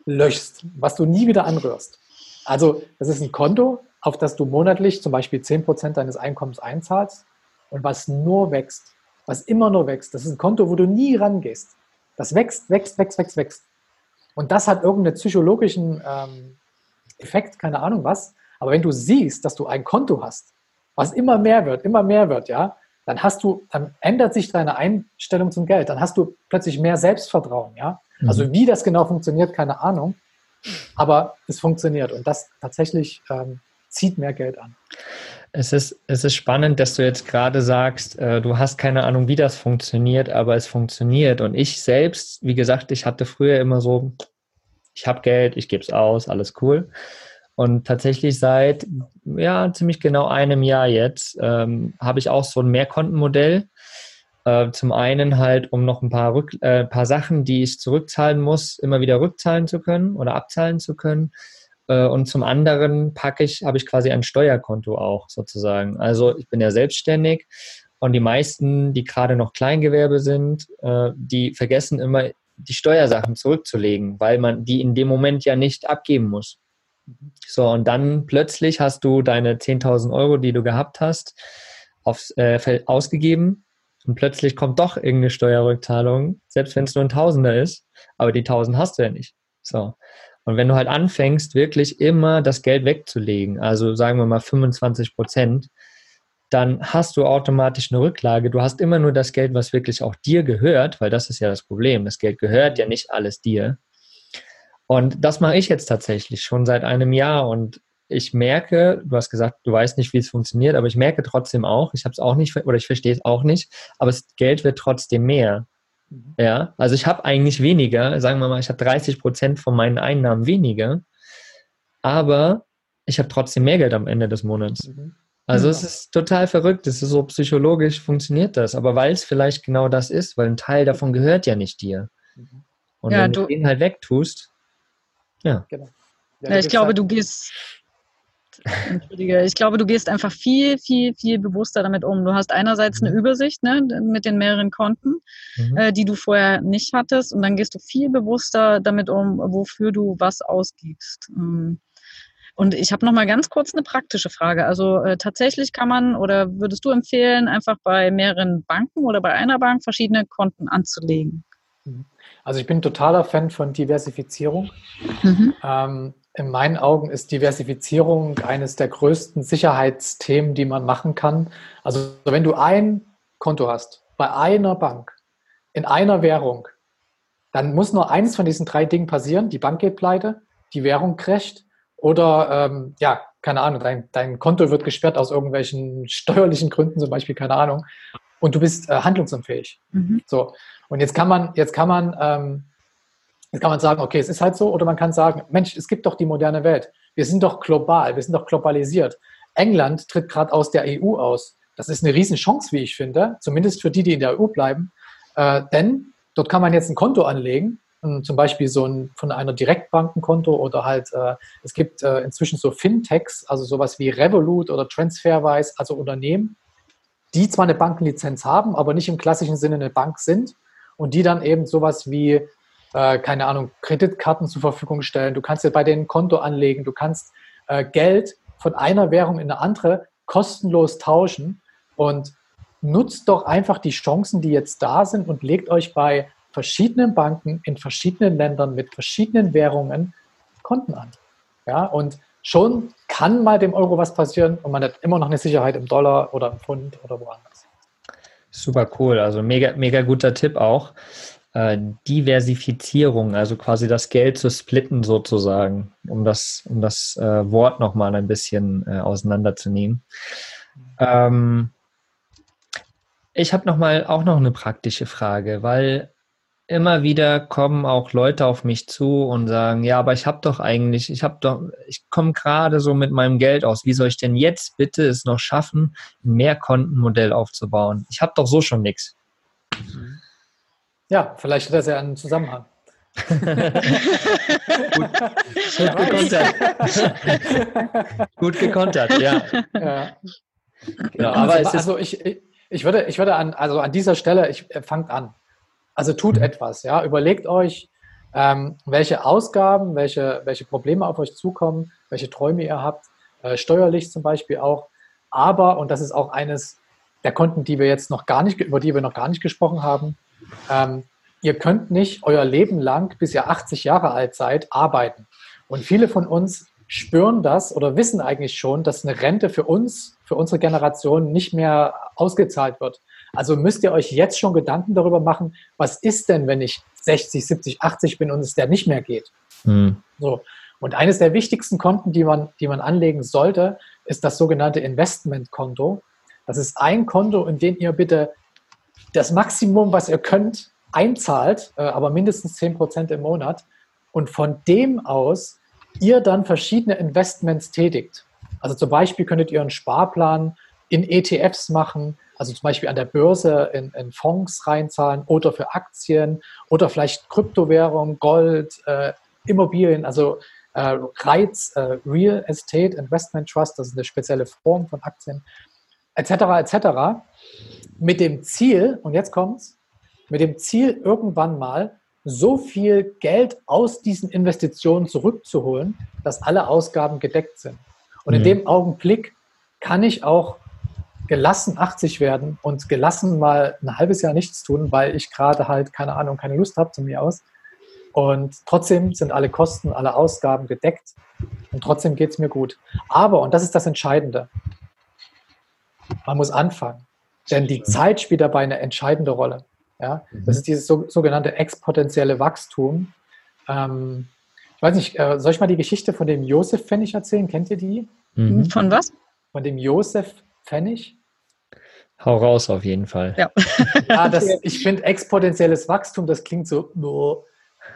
löschst, was du nie wieder anrührst. Also das ist ein Konto, auf das du monatlich zum Beispiel 10% deines Einkommens einzahlst und was nur wächst, was immer nur wächst. Das ist ein Konto, wo du nie rangehst. Das wächst, wächst, wächst, wächst, wächst. Und das hat irgendeinen psychologischen ähm, Effekt, keine Ahnung was. Aber wenn du siehst, dass du ein Konto hast, was immer mehr wird, immer mehr wird, ja, dann hast du, dann ändert sich deine Einstellung zum Geld. Dann hast du plötzlich mehr Selbstvertrauen, ja. Also mhm. wie das genau funktioniert, keine Ahnung. Aber es funktioniert und das tatsächlich ähm, zieht mehr Geld an. Es ist, es ist spannend, dass du jetzt gerade sagst, äh, du hast keine Ahnung, wie das funktioniert, aber es funktioniert. Und ich selbst, wie gesagt, ich hatte früher immer so, ich habe Geld, ich gebe es aus, alles cool. Und tatsächlich seit ja ziemlich genau einem Jahr jetzt ähm, habe ich auch so ein Mehrkontenmodell. Äh, zum einen halt, um noch ein paar, Rück, äh, paar Sachen, die ich zurückzahlen muss, immer wieder rückzahlen zu können oder abzahlen zu können. Äh, und zum anderen packe ich, habe ich quasi ein Steuerkonto auch sozusagen. Also ich bin ja selbstständig und die meisten, die gerade noch Kleingewerbe sind, äh, die vergessen immer die Steuersachen zurückzulegen, weil man die in dem Moment ja nicht abgeben muss. So, und dann plötzlich hast du deine 10.000 Euro, die du gehabt hast, aufs äh, ausgegeben und plötzlich kommt doch irgendeine Steuerrückzahlung, selbst wenn es nur ein Tausender ist, aber die 1000 hast du ja nicht. So. Und wenn du halt anfängst, wirklich immer das Geld wegzulegen, also sagen wir mal 25 Prozent, dann hast du automatisch eine Rücklage. Du hast immer nur das Geld, was wirklich auch dir gehört, weil das ist ja das Problem. Das Geld gehört ja nicht alles dir. Und das mache ich jetzt tatsächlich schon seit einem Jahr und ich merke, du hast gesagt, du weißt nicht, wie es funktioniert, aber ich merke trotzdem auch, ich habe es auch nicht oder ich verstehe es auch nicht, aber das Geld wird trotzdem mehr. Mhm. Ja, also ich habe eigentlich weniger, sagen wir mal, ich habe 30 Prozent von meinen Einnahmen weniger, aber ich habe trotzdem mehr Geld am Ende des Monats. Mhm. Also ja. es ist total verrückt, es ist so psychologisch funktioniert das, aber weil es vielleicht genau das ist, weil ein Teil davon gehört ja nicht dir. Mhm. Und ja, wenn du den halt wegtust, ja. Genau. Ja, ja ich glaube, du gehst. Entschuldige. Ich glaube, du gehst einfach viel, viel, viel bewusster damit um. Du hast einerseits eine mhm. Übersicht ne, mit den mehreren Konten, mhm. äh, die du vorher nicht hattest. Und dann gehst du viel bewusster damit um, wofür du was ausgibst. Ähm, und ich habe noch mal ganz kurz eine praktische Frage. Also äh, tatsächlich kann man oder würdest du empfehlen, einfach bei mehreren Banken oder bei einer Bank verschiedene Konten anzulegen? Mhm. Also ich bin totaler Fan von Diversifizierung. Mhm. Ähm, in meinen Augen ist Diversifizierung eines der größten Sicherheitsthemen, die man machen kann. Also wenn du ein Konto hast bei einer Bank in einer Währung, dann muss nur eines von diesen drei Dingen passieren. Die Bank geht pleite, die Währung crasht oder ähm, ja, keine Ahnung, dein, dein Konto wird gesperrt aus irgendwelchen (laughs) steuerlichen Gründen, zum Beispiel, keine Ahnung, und du bist äh, handlungsunfähig. Mhm. So. Und jetzt kann man, jetzt kann man ähm, Jetzt kann man sagen, okay, es ist halt so, oder man kann sagen, Mensch, es gibt doch die moderne Welt. Wir sind doch global, wir sind doch globalisiert. England tritt gerade aus der EU aus. Das ist eine Riesenchance, wie ich finde, zumindest für die, die in der EU bleiben. Äh, denn dort kann man jetzt ein Konto anlegen, zum Beispiel so ein von einer Direktbankenkonto oder halt, äh, es gibt äh, inzwischen so Fintechs, also sowas wie Revolut oder Transferwise, also Unternehmen, die zwar eine Bankenlizenz haben, aber nicht im klassischen Sinne eine Bank sind und die dann eben sowas wie äh, keine Ahnung, Kreditkarten zur Verfügung stellen, du kannst dir bei denen ein Konto anlegen, du kannst äh, Geld von einer Währung in eine andere kostenlos tauschen und nutzt doch einfach die Chancen, die jetzt da sind und legt euch bei verschiedenen Banken in verschiedenen Ländern mit verschiedenen Währungen Konten an. Ja, und schon kann mal dem Euro was passieren und man hat immer noch eine Sicherheit im Dollar oder im Pfund oder woanders. Super cool, also mega, mega guter Tipp auch äh, Diversifizierung, also quasi das Geld zu splitten sozusagen, um das, um das äh, Wort nochmal ein bisschen äh, auseinanderzunehmen. Ähm, ich habe noch mal auch noch eine praktische Frage, weil immer wieder kommen auch Leute auf mich zu und sagen, ja, aber ich habe doch eigentlich, ich habe doch, ich komme gerade so mit meinem Geld aus. Wie soll ich denn jetzt bitte es noch schaffen, ein Mehrkontenmodell aufzubauen? Ich habe doch so schon nichts. Ja, vielleicht hat das ja einen Zusammenhang. gut, gut gekontert. gut gekontert, ja. ja. Genau, aber also, also ich, ich, würde, ich würde an, also an dieser Stelle, ich äh, fangt an. Also tut mhm. etwas, ja. Überlegt euch, ähm, welche Ausgaben, welche, welche Probleme auf euch zukommen, welche Träume ihr habt, äh, steuerlich zum Beispiel auch. Aber, und das ist auch eines der Konten, die wir jetzt noch gar nicht, über die wir noch gar nicht gesprochen haben, ähm, ihr könnt nicht euer Leben lang, bis ihr 80 Jahre alt seid, arbeiten. Und viele von uns spüren das oder wissen eigentlich schon, dass eine Rente für uns, für unsere Generation nicht mehr ausgezahlt wird. Also müsst ihr euch jetzt schon Gedanken darüber machen, was ist denn, wenn ich 60, 70, 80 bin und es der nicht mehr geht. Mhm. So. Und eines der wichtigsten Konten, die man, die man anlegen sollte, ist das sogenannte Investmentkonto. Das ist ein Konto, in dem ihr bitte das Maximum, was ihr könnt, einzahlt, äh, aber mindestens 10 Prozent im Monat und von dem aus ihr dann verschiedene Investments tätigt. Also zum Beispiel könntet ihr einen Sparplan in ETFs machen, also zum Beispiel an der Börse in, in Fonds reinzahlen oder für Aktien oder vielleicht Kryptowährung, Gold, äh, Immobilien, also äh, Reiz, äh, Real Estate Investment Trust, das ist eine spezielle Form von Aktien, etc. etc. Mit dem Ziel, und jetzt kommt's, mit dem Ziel, irgendwann mal so viel Geld aus diesen Investitionen zurückzuholen, dass alle Ausgaben gedeckt sind. Und in mhm. dem Augenblick kann ich auch gelassen 80 werden und gelassen mal ein halbes Jahr nichts tun, weil ich gerade halt, keine Ahnung, keine Lust habe zu mir aus. Und trotzdem sind alle Kosten, alle Ausgaben gedeckt und trotzdem geht es mir gut. Aber, und das ist das Entscheidende, man muss anfangen. Denn die Zeit spielt dabei eine entscheidende Rolle. Ja? Mhm. Das ist dieses so, sogenannte exponentielle Wachstum. Ähm, ich weiß nicht, äh, soll ich mal die Geschichte von dem Josef Pfennig erzählen? Kennt ihr die? Mhm. Von was? Von dem Josef Pfennig. Hau raus auf jeden Fall. Ja, ja (laughs) das, ich finde exponentielles Wachstum, das klingt so,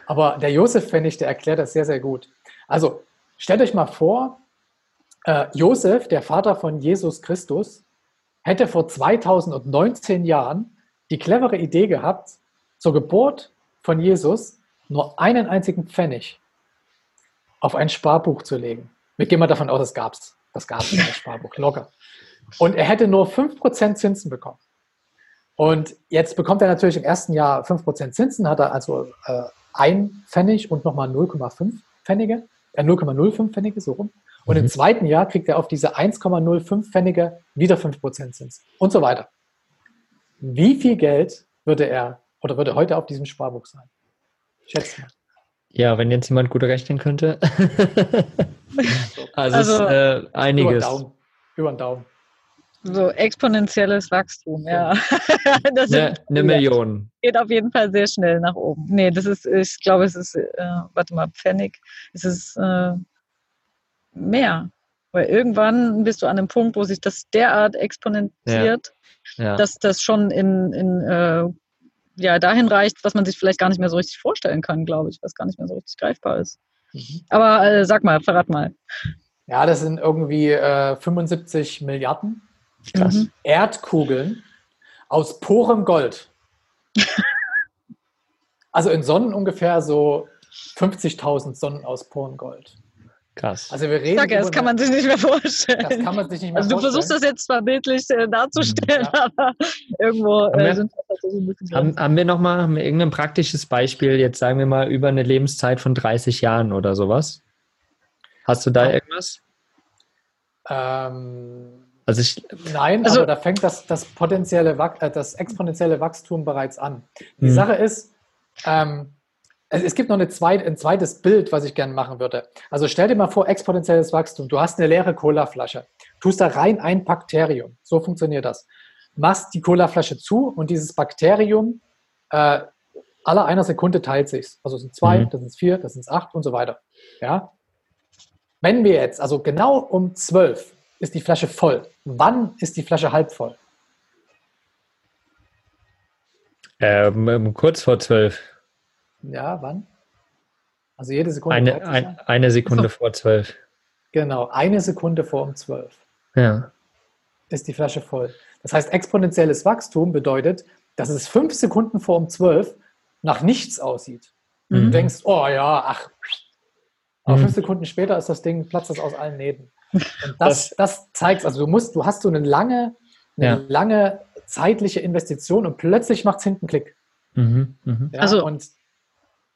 aber der Josef Pfennig, der erklärt das sehr, sehr gut. Also stellt euch mal vor, äh, Josef, der Vater von Jesus Christus, hätte vor 2019 Jahren die clevere Idee gehabt, zur Geburt von Jesus nur einen einzigen Pfennig auf ein Sparbuch zu legen. Wir gehen mal davon aus, es gab es. Das gab es in der (laughs) Sparbuch, locker. Und er hätte nur 5% Zinsen bekommen. Und jetzt bekommt er natürlich im ersten Jahr 5% Zinsen, hat er also äh, ein Pfennig und nochmal 0,5 Pfennige, äh, 0,05 Pfennige, so rum. Und mhm. im zweiten Jahr kriegt er auf diese 1,05 Pfennige wieder 5% Zins und so weiter. Wie viel Geld würde er oder würde heute auf diesem Sparbuch sein? Schätze mal. Ja, wenn jetzt jemand gut rechnen könnte. (laughs) also, also ist, äh, einiges. Über den Daumen. Über den Daumen. So exponentielles Wachstum, ja. (laughs) das eine, eine Million. Geht auf jeden Fall sehr schnell nach oben. Nee, das ist, ich glaube, es ist, äh, warte mal, Pfennig, es ist äh, mehr. Weil irgendwann bist du an einem Punkt, wo sich das derart exponentiert, ja. Ja. dass das schon in, in äh, ja, dahin reicht, was man sich vielleicht gar nicht mehr so richtig vorstellen kann, glaube ich, was gar nicht mehr so richtig greifbar ist. Mhm. Aber äh, sag mal, verrat mal. Ja, das sind irgendwie äh, 75 Milliarden Krass. Mhm. Erdkugeln aus purem Gold. (laughs) also in Sonnen ungefähr so 50.000 Sonnen aus purem Gold. Krass. Also wir reden. Sag ja, das kann man sich nicht mehr vorstellen. Das kann man sich nicht mehr also du vorstellen. versuchst das jetzt zwar bildlich äh, darzustellen, ja. aber irgendwo haben, äh, wir, haben, haben wir noch mal haben wir irgendein praktisches Beispiel, jetzt sagen wir mal über eine Lebenszeit von 30 Jahren oder sowas? Hast du da ja. irgendwas? Ähm, also ich, Nein, also, aber da fängt das, das, potenzielle, äh, das exponentielle Wachstum bereits an. Die mhm. Sache ist, ähm, es gibt noch eine zweit, ein zweites Bild, was ich gerne machen würde. Also stell dir mal vor, exponentielles Wachstum. Du hast eine leere Colaflasche, tust da rein ein Bakterium. So funktioniert das. Machst die Colaflasche zu und dieses Bakterium äh, aller einer Sekunde teilt sich. Also es sind zwei, mhm. das sind vier, das sind acht und so weiter. Ja? Wenn wir jetzt, also genau um zwölf, ist die Flasche voll. Wann ist die Flasche halb voll? Ähm, kurz vor zwölf. Ja, wann? Also jede Sekunde. Eine, ein, eine Sekunde vor zwölf. Genau, eine Sekunde vor um zwölf. Ja. Ist die Flasche voll. Das heißt, exponentielles Wachstum bedeutet, dass es fünf Sekunden vor um zwölf nach nichts aussieht. Mhm. Du denkst, oh ja, ach. Aber mhm. fünf Sekunden später ist das Ding, platzt das aus allen Nähten. (laughs) Und das, das zeigt, also du musst, du hast so eine lange, eine ja. lange zeitliche Investition und plötzlich macht es hinten Klick. Mhm, mh. ja, also, und,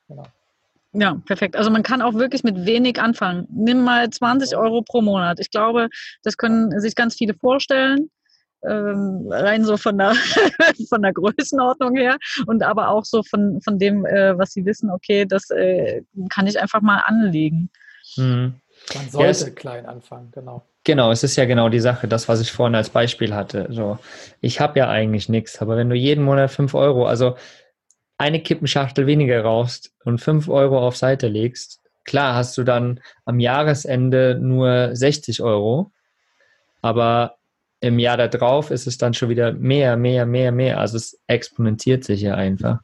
genau. Ja, perfekt. Also man kann auch wirklich mit wenig anfangen. Nimm mal 20 Euro pro Monat. Ich glaube, das können sich ganz viele vorstellen. Ähm, rein so von der, (laughs) von der Größenordnung her und aber auch so von, von dem, äh, was sie wissen, okay, das äh, kann ich einfach mal anlegen. Mhm. Man sollte ja, klein anfangen, genau. Genau, es ist ja genau die Sache, das, was ich vorhin als Beispiel hatte. So, ich habe ja eigentlich nichts, aber wenn du jeden Monat 5 Euro, also eine Kippenschachtel weniger rauchst und 5 Euro auf Seite legst, klar hast du dann am Jahresende nur 60 Euro, aber im Jahr darauf ist es dann schon wieder mehr, mehr, mehr, mehr. Also es exponentiert sich ja einfach.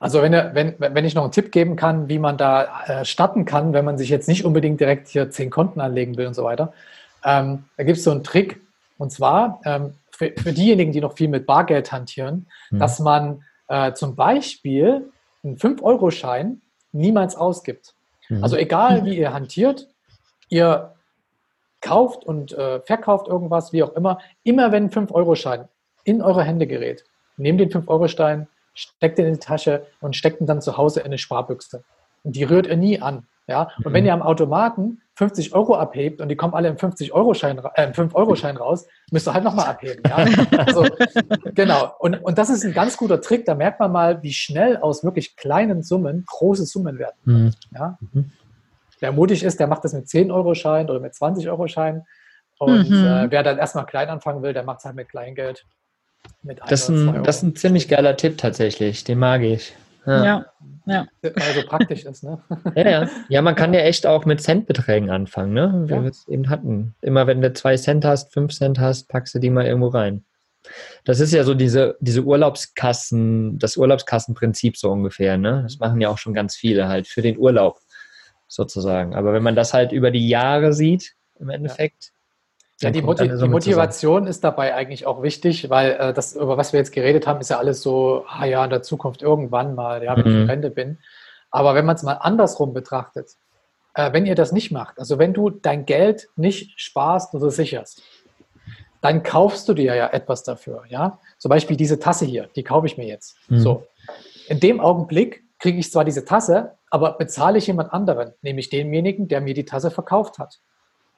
Also wenn, wenn, wenn ich noch einen Tipp geben kann, wie man da äh, starten kann, wenn man sich jetzt nicht unbedingt direkt hier zehn Konten anlegen will und so weiter, ähm, da gibt es so einen Trick. Und zwar ähm, für, für, diejenigen, die noch viel mit Bargeld hantieren, mhm. dass man äh, zum Beispiel einen 5-Euro-Schein niemals ausgibt. Mhm. Also egal, wie ihr hantiert, ihr kauft und äh, verkauft irgendwas, wie auch immer, immer wenn ein 5-Euro-Schein in eure Hände gerät, nehmt den 5-Euro-Stein, steckt ihn in die Tasche und steckt ihn dann zu Hause in eine Sparbüchse. Und die rührt ihr nie an. Ja? Und mhm. wenn ihr am Automaten 50 Euro abhebt und die kommen alle im 50-Euro-Schein, äh, 5-Euro-Schein raus, müsst ihr halt nochmal abheben. Ja? Also, genau. Und, und das ist ein ganz guter Trick. Da merkt man mal, wie schnell aus wirklich kleinen Summen große Summen werden. Mhm. Ja? Mhm. Wer mutig ist, der macht das mit 10-Euro-Schein oder mit 20-Euro-Schein. Und mhm. äh, wer dann erstmal klein anfangen will, der macht es halt mit Kleingeld das, ist ein, das ist ein ziemlich geiler Tipp tatsächlich, den mag ich. Ja. ja. ja. Also praktisch ist, ne? (laughs) Ja, ja. ja, man kann ja echt auch mit Centbeträgen anfangen, ne? Wie ja. wir es eben hatten. Immer wenn du zwei Cent hast, fünf Cent hast, packst du die mal irgendwo rein. Das ist ja so diese, diese Urlaubskassen, das Urlaubskassenprinzip so ungefähr, ne? Das machen ja auch schon ganz viele halt für den Urlaub sozusagen. Aber wenn man das halt über die Jahre sieht, im Endeffekt, ja, die, Motiv die Motivation ist dabei eigentlich auch wichtig, weil äh, das, über was wir jetzt geredet haben, ist ja alles so, ah ja, in der Zukunft irgendwann mal, ja, wenn mhm. ich in Rente bin. Aber wenn man es mal andersrum betrachtet, äh, wenn ihr das nicht macht, also wenn du dein Geld nicht sparst oder sicherst, dann kaufst du dir ja etwas dafür. Ja? Zum Beispiel diese Tasse hier, die kaufe ich mir jetzt. Mhm. So. In dem Augenblick kriege ich zwar diese Tasse, aber bezahle ich jemand anderen, nämlich denjenigen, der mir die Tasse verkauft hat.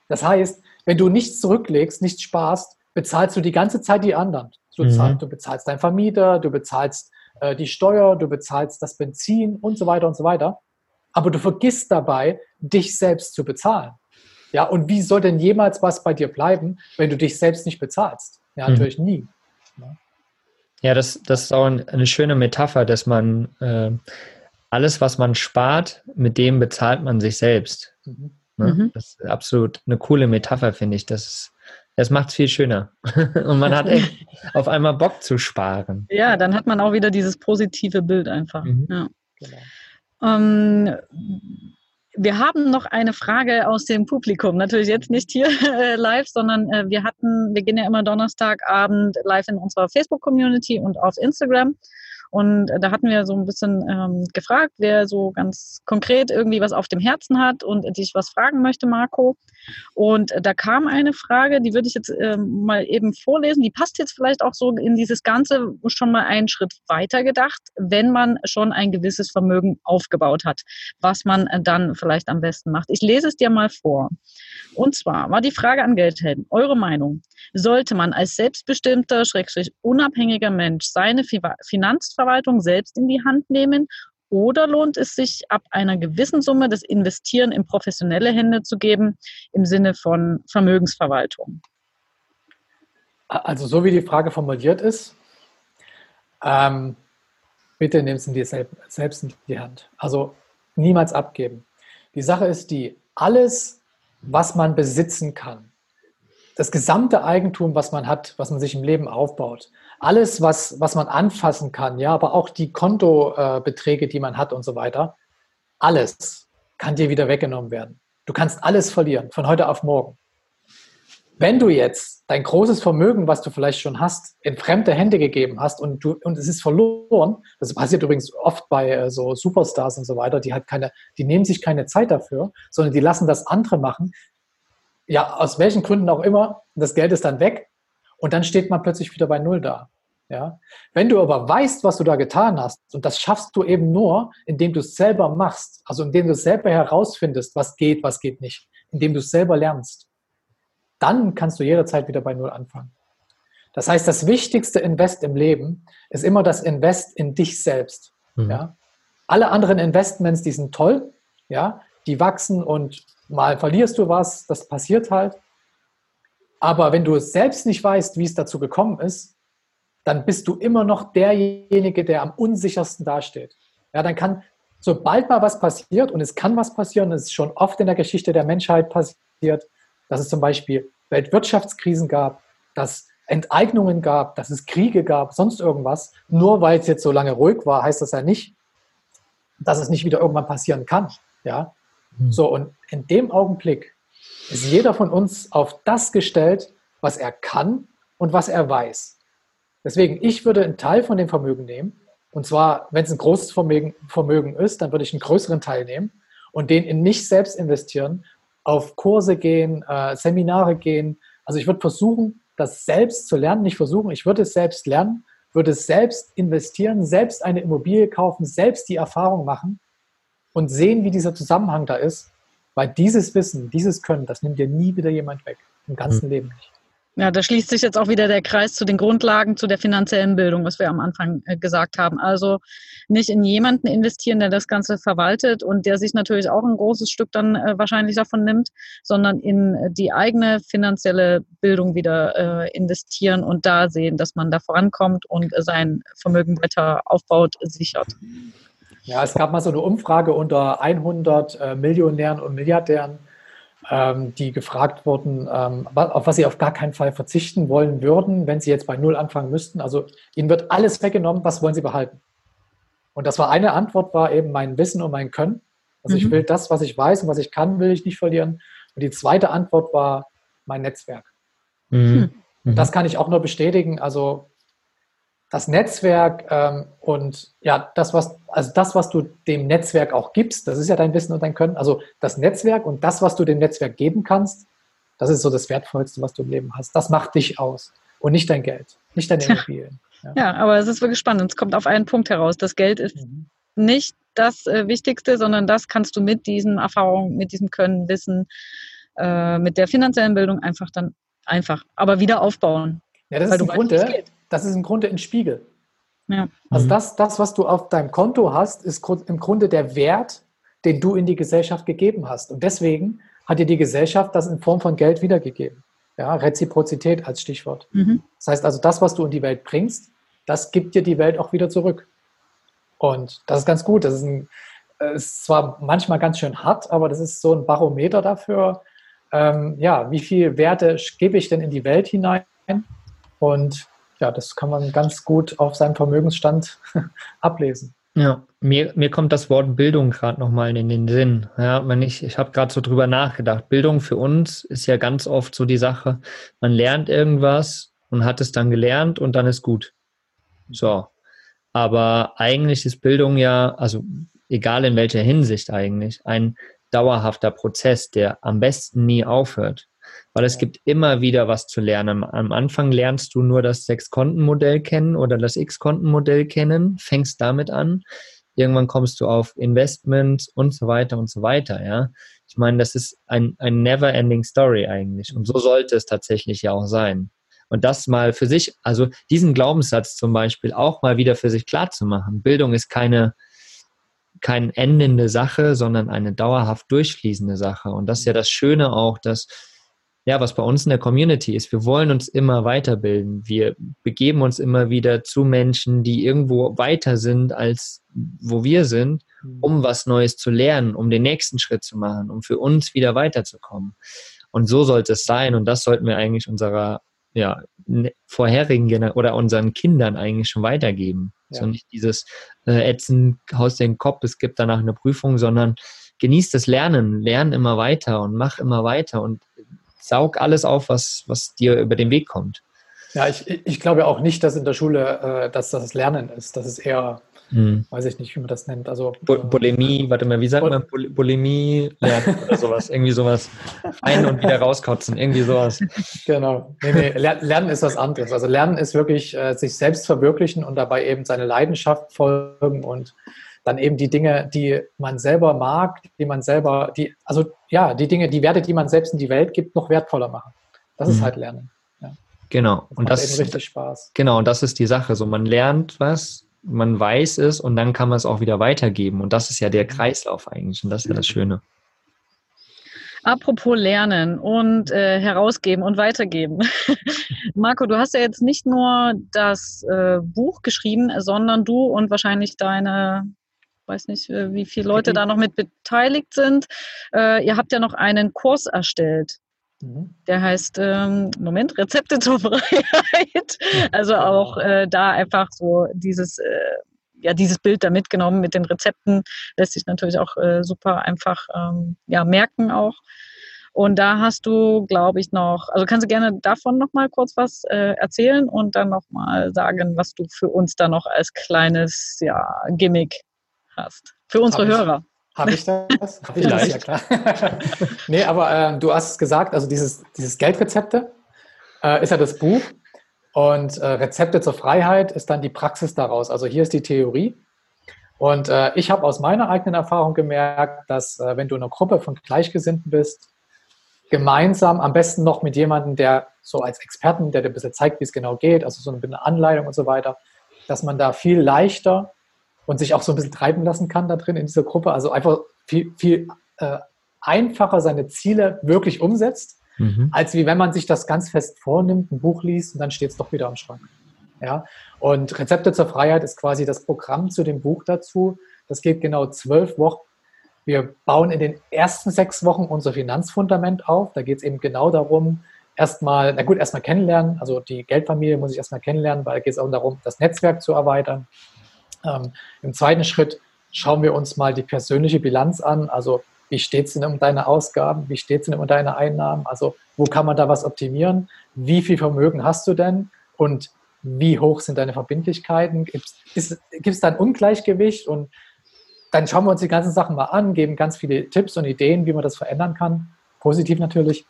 Das heißt, wenn du nichts zurücklegst, nichts sparst, bezahlst du die ganze Zeit die anderen. Du, mhm. zahlst, du bezahlst deinen Vermieter, du bezahlst äh, die Steuer, du bezahlst das Benzin und so weiter und so weiter. Aber du vergisst dabei, dich selbst zu bezahlen. Ja, und wie soll denn jemals was bei dir bleiben, wenn du dich selbst nicht bezahlst? Ja, mhm. natürlich mhm. nie. Ja, ja das, das ist auch eine schöne Metapher, dass man äh, alles, was man spart, mit dem bezahlt man sich selbst. Mhm. Ne? Mhm. Das ist absolut eine coole Metapher, finde ich. Das, das macht es viel schöner. (laughs) Und man hat echt (laughs) auf einmal Bock zu sparen. Ja, dann hat man auch wieder dieses positive Bild einfach. Mhm. Ja. Genau. Ähm, wir haben noch eine Frage aus dem Publikum. Natürlich jetzt nicht hier (laughs) äh, live, sondern äh, wir hatten, wir gehen ja immer Donnerstagabend live in unserer Facebook-Community und auf Instagram. Und da hatten wir so ein bisschen ähm, gefragt, wer so ganz konkret irgendwie was auf dem Herzen hat und dich was fragen möchte, Marco. Und da kam eine Frage, die würde ich jetzt ähm, mal eben vorlesen. Die passt jetzt vielleicht auch so in dieses Ganze schon mal einen Schritt weiter gedacht, wenn man schon ein gewisses Vermögen aufgebaut hat, was man dann vielleicht am besten macht. Ich lese es dir mal vor. Und zwar war die Frage an Geldhelden, eure Meinung. Sollte man als selbstbestimmter, schrägstrich unabhängiger Mensch seine Finanzverwaltung selbst in die Hand nehmen oder lohnt es sich, ab einer gewissen Summe das Investieren in professionelle Hände zu geben, im Sinne von Vermögensverwaltung? Also so wie die Frage formuliert ist, ähm, bitte nimm es in dir selbst in die Hand. Also niemals abgeben. Die Sache ist die, alles, was man besitzen kann, das gesamte Eigentum, was man hat, was man sich im Leben aufbaut, alles, was, was man anfassen kann, ja, aber auch die Kontobeträge, die man hat und so weiter, alles kann dir wieder weggenommen werden. Du kannst alles verlieren, von heute auf morgen. Wenn du jetzt dein großes Vermögen, was du vielleicht schon hast, in fremde Hände gegeben hast und, du, und es ist verloren, das passiert übrigens oft bei äh, so Superstars und so weiter, die halt keine, die nehmen sich keine Zeit dafür, sondern die lassen das andere machen, ja, aus welchen Gründen auch immer, das Geld ist dann weg und dann steht man plötzlich wieder bei Null da. Ja? Wenn du aber weißt, was du da getan hast, und das schaffst du eben nur, indem du es selber machst, also indem du selber herausfindest, was geht, was geht nicht, indem du es selber lernst, dann kannst du jederzeit wieder bei Null anfangen. Das heißt, das wichtigste Invest im Leben ist immer das Invest in dich selbst. Mhm. Ja? Alle anderen Investments, die sind toll, ja, die wachsen und mal verlierst du was, das passiert halt. Aber wenn du es selbst nicht weißt, wie es dazu gekommen ist, dann bist du immer noch derjenige, der am unsichersten dasteht. Ja, dann kann, sobald mal was passiert, und es kann was passieren, es ist schon oft in der Geschichte der Menschheit passiert, dass es zum Beispiel Weltwirtschaftskrisen gab, dass Enteignungen gab, dass es Kriege gab, sonst irgendwas. Nur weil es jetzt so lange ruhig war, heißt das ja nicht, dass es nicht wieder irgendwann passieren kann. Ja, hm. So, und in dem Augenblick ist jeder von uns auf das gestellt, was er kann und was er weiß. Deswegen, ich würde einen Teil von dem Vermögen nehmen. Und zwar, wenn es ein großes Vermögen, Vermögen ist, dann würde ich einen größeren Teil nehmen und den in mich selbst investieren, auf Kurse gehen, äh, Seminare gehen. Also ich würde versuchen, das selbst zu lernen. Nicht versuchen, ich würde es selbst lernen, würde es selbst investieren, selbst eine Immobilie kaufen, selbst die Erfahrung machen und sehen, wie dieser Zusammenhang da ist. Weil dieses Wissen, dieses Können, das nimmt dir nie wieder jemand weg. Im ganzen mhm. Leben nicht. Ja, da schließt sich jetzt auch wieder der Kreis zu den Grundlagen, zu der finanziellen Bildung, was wir am Anfang äh, gesagt haben. Also nicht in jemanden investieren, der das Ganze verwaltet und der sich natürlich auch ein großes Stück dann äh, wahrscheinlich davon nimmt, sondern in die eigene finanzielle Bildung wieder äh, investieren und da sehen, dass man da vorankommt und sein Vermögen weiter aufbaut, sichert. Ja, es gab mal so eine Umfrage unter 100 äh, Millionären und Milliardären, ähm, die gefragt wurden, ähm, auf was sie auf gar keinen Fall verzichten wollen würden, wenn sie jetzt bei Null anfangen müssten. Also ihnen wird alles weggenommen, was wollen sie behalten? Und das war eine Antwort, war eben mein Wissen und mein Können. Also mhm. ich will das, was ich weiß und was ich kann, will ich nicht verlieren. Und die zweite Antwort war mein Netzwerk. Mhm. Das kann ich auch nur bestätigen. Also das Netzwerk ähm, und ja, das, was, also das, was du dem Netzwerk auch gibst, das ist ja dein Wissen und dein Können. Also das Netzwerk und das, was du dem Netzwerk geben kannst, das ist so das Wertvollste, was du im Leben hast. Das macht dich aus und nicht dein Geld, nicht deine (laughs) Immobilien. Ja. ja, aber es ist wirklich spannend. Es kommt auf einen Punkt heraus. Das Geld ist mhm. nicht das äh, Wichtigste, sondern das kannst du mit diesen Erfahrungen, mit diesem Können, Wissen, äh, mit der finanziellen Bildung einfach dann einfach, aber wieder aufbauen. Ja, das ist im Grunde, das ist im Grunde ein Spiegel. Ja. Also mhm. das, das, was du auf deinem Konto hast, ist im Grunde der Wert, den du in die Gesellschaft gegeben hast. Und deswegen hat dir die Gesellschaft das in Form von Geld wiedergegeben. Ja, Reziprozität als Stichwort. Mhm. Das heißt also, das, was du in die Welt bringst, das gibt dir die Welt auch wieder zurück. Und das ist ganz gut. Das ist, ein, äh, ist zwar manchmal ganz schön hart, aber das ist so ein Barometer dafür, ähm, ja, wie viel Werte gebe ich denn in die Welt hinein? Und ja, das kann man ganz gut auf seinem Vermögensstand (laughs) ablesen. Ja, mir, mir kommt das Wort Bildung gerade nochmal in den Sinn. Ja, wenn ich, ich habe gerade so drüber nachgedacht. Bildung für uns ist ja ganz oft so die Sache, man lernt irgendwas und hat es dann gelernt und dann ist gut. So. Aber eigentlich ist Bildung ja, also egal in welcher Hinsicht eigentlich, ein dauerhafter Prozess, der am besten nie aufhört weil es gibt immer wieder was zu lernen. Am Anfang lernst du nur das Sechs-Konten-Modell kennen oder das X-Konten-Modell kennen, fängst damit an. Irgendwann kommst du auf Investments und so weiter und so weiter, ja. Ich meine, das ist ein, ein never-ending Story eigentlich. Und so sollte es tatsächlich ja auch sein. Und das mal für sich, also diesen Glaubenssatz zum Beispiel auch mal wieder für sich klar zu machen. Bildung ist keine, keine endende Sache, sondern eine dauerhaft durchfließende Sache. Und das ist ja das Schöne auch, dass ja, was bei uns in der Community ist. Wir wollen uns immer weiterbilden. Wir begeben uns immer wieder zu Menschen, die irgendwo weiter sind, als wo wir sind, mhm. um was Neues zu lernen, um den nächsten Schritt zu machen, um für uns wieder weiterzukommen. Und so sollte es sein. Und das sollten wir eigentlich unserer ja, ne, vorherigen Gener oder unseren Kindern eigentlich schon weitergeben. Ja. So nicht dieses äh, Ätzen, haust den Kopf, es gibt danach eine Prüfung, sondern genieß das Lernen, lern immer weiter und mach immer weiter und saug alles auf, was, was dir über den Weg kommt. Ja, ich, ich glaube auch nicht, dass in der Schule, äh, dass das Lernen ist. Das ist eher, hm. weiß ich nicht, wie man das nennt. Also, Bo Bulimie, warte mal, wie sagt man Bulimie lernen oder sowas? irgendwie sowas. Ein- und wieder rauskotzen, irgendwie sowas. Genau. Nee, nee, Lernen ist was anderes. Also Lernen ist wirklich äh, sich selbst verwirklichen und dabei eben seine Leidenschaft folgen und dann eben die Dinge, die man selber mag, die man selber, die, also ja, die Dinge, die Werte, die man selbst in die Welt gibt, noch wertvoller machen. Das mhm. ist halt Lernen. Ja. Genau. Das und das ist richtig Spaß. Genau, und das ist die Sache. So, man lernt was, man weiß es und dann kann man es auch wieder weitergeben. Und das ist ja der mhm. Kreislauf eigentlich. Und das ist ja das Schöne. Apropos Lernen und äh, herausgeben und weitergeben. (laughs) Marco, du hast ja jetzt nicht nur das äh, Buch geschrieben, sondern du und wahrscheinlich deine weiß nicht, äh, wie viele Leute da noch mit beteiligt sind. Äh, ihr habt ja noch einen Kurs erstellt. Mhm. Der heißt, ähm, Moment, Rezepte zur Freiheit. Also auch äh, da einfach so dieses, äh, ja, dieses Bild da mitgenommen mit den Rezepten. Lässt sich natürlich auch äh, super einfach ähm, ja, merken auch. Und da hast du, glaube ich, noch, also kannst du gerne davon noch mal kurz was äh, erzählen und dann noch mal sagen, was du für uns da noch als kleines ja, Gimmick hast. Für unsere hab Hörer. Habe ich das? (laughs) Hab ich das? Ja, klar. (laughs) nee, aber äh, du hast es gesagt, also dieses, dieses Geldrezepte äh, ist ja das Buch und äh, Rezepte zur Freiheit ist dann die Praxis daraus. Also hier ist die Theorie. Und äh, ich habe aus meiner eigenen Erfahrung gemerkt, dass äh, wenn du in einer Gruppe von Gleichgesinnten bist, gemeinsam, am besten noch mit jemandem, der so als Experten, der dir ein bisschen zeigt, wie es genau geht, also so eine Anleitung und so weiter, dass man da viel leichter und sich auch so ein bisschen treiben lassen kann da drin in dieser Gruppe. Also einfach viel, viel äh, einfacher seine Ziele wirklich umsetzt, mhm. als wie wenn man sich das ganz fest vornimmt, ein Buch liest und dann steht es doch wieder am Schrank. Ja? Und Rezepte zur Freiheit ist quasi das Programm zu dem Buch dazu. Das geht genau zwölf Wochen. Wir bauen in den ersten sechs Wochen unser Finanzfundament auf. Da geht es eben genau darum, erstmal, na gut, erstmal kennenlernen. Also die Geldfamilie muss ich erstmal kennenlernen, weil da geht es auch darum, das Netzwerk zu erweitern. Ähm, Im zweiten Schritt schauen wir uns mal die persönliche Bilanz an. Also wie steht es denn um deine Ausgaben? Wie steht es denn um deine Einnahmen? Also wo kann man da was optimieren? Wie viel Vermögen hast du denn? Und wie hoch sind deine Verbindlichkeiten, gibt es da ein Ungleichgewicht und dann schauen wir uns die ganzen Sachen mal an, geben ganz viele Tipps und Ideen, wie man das verändern kann, positiv natürlich,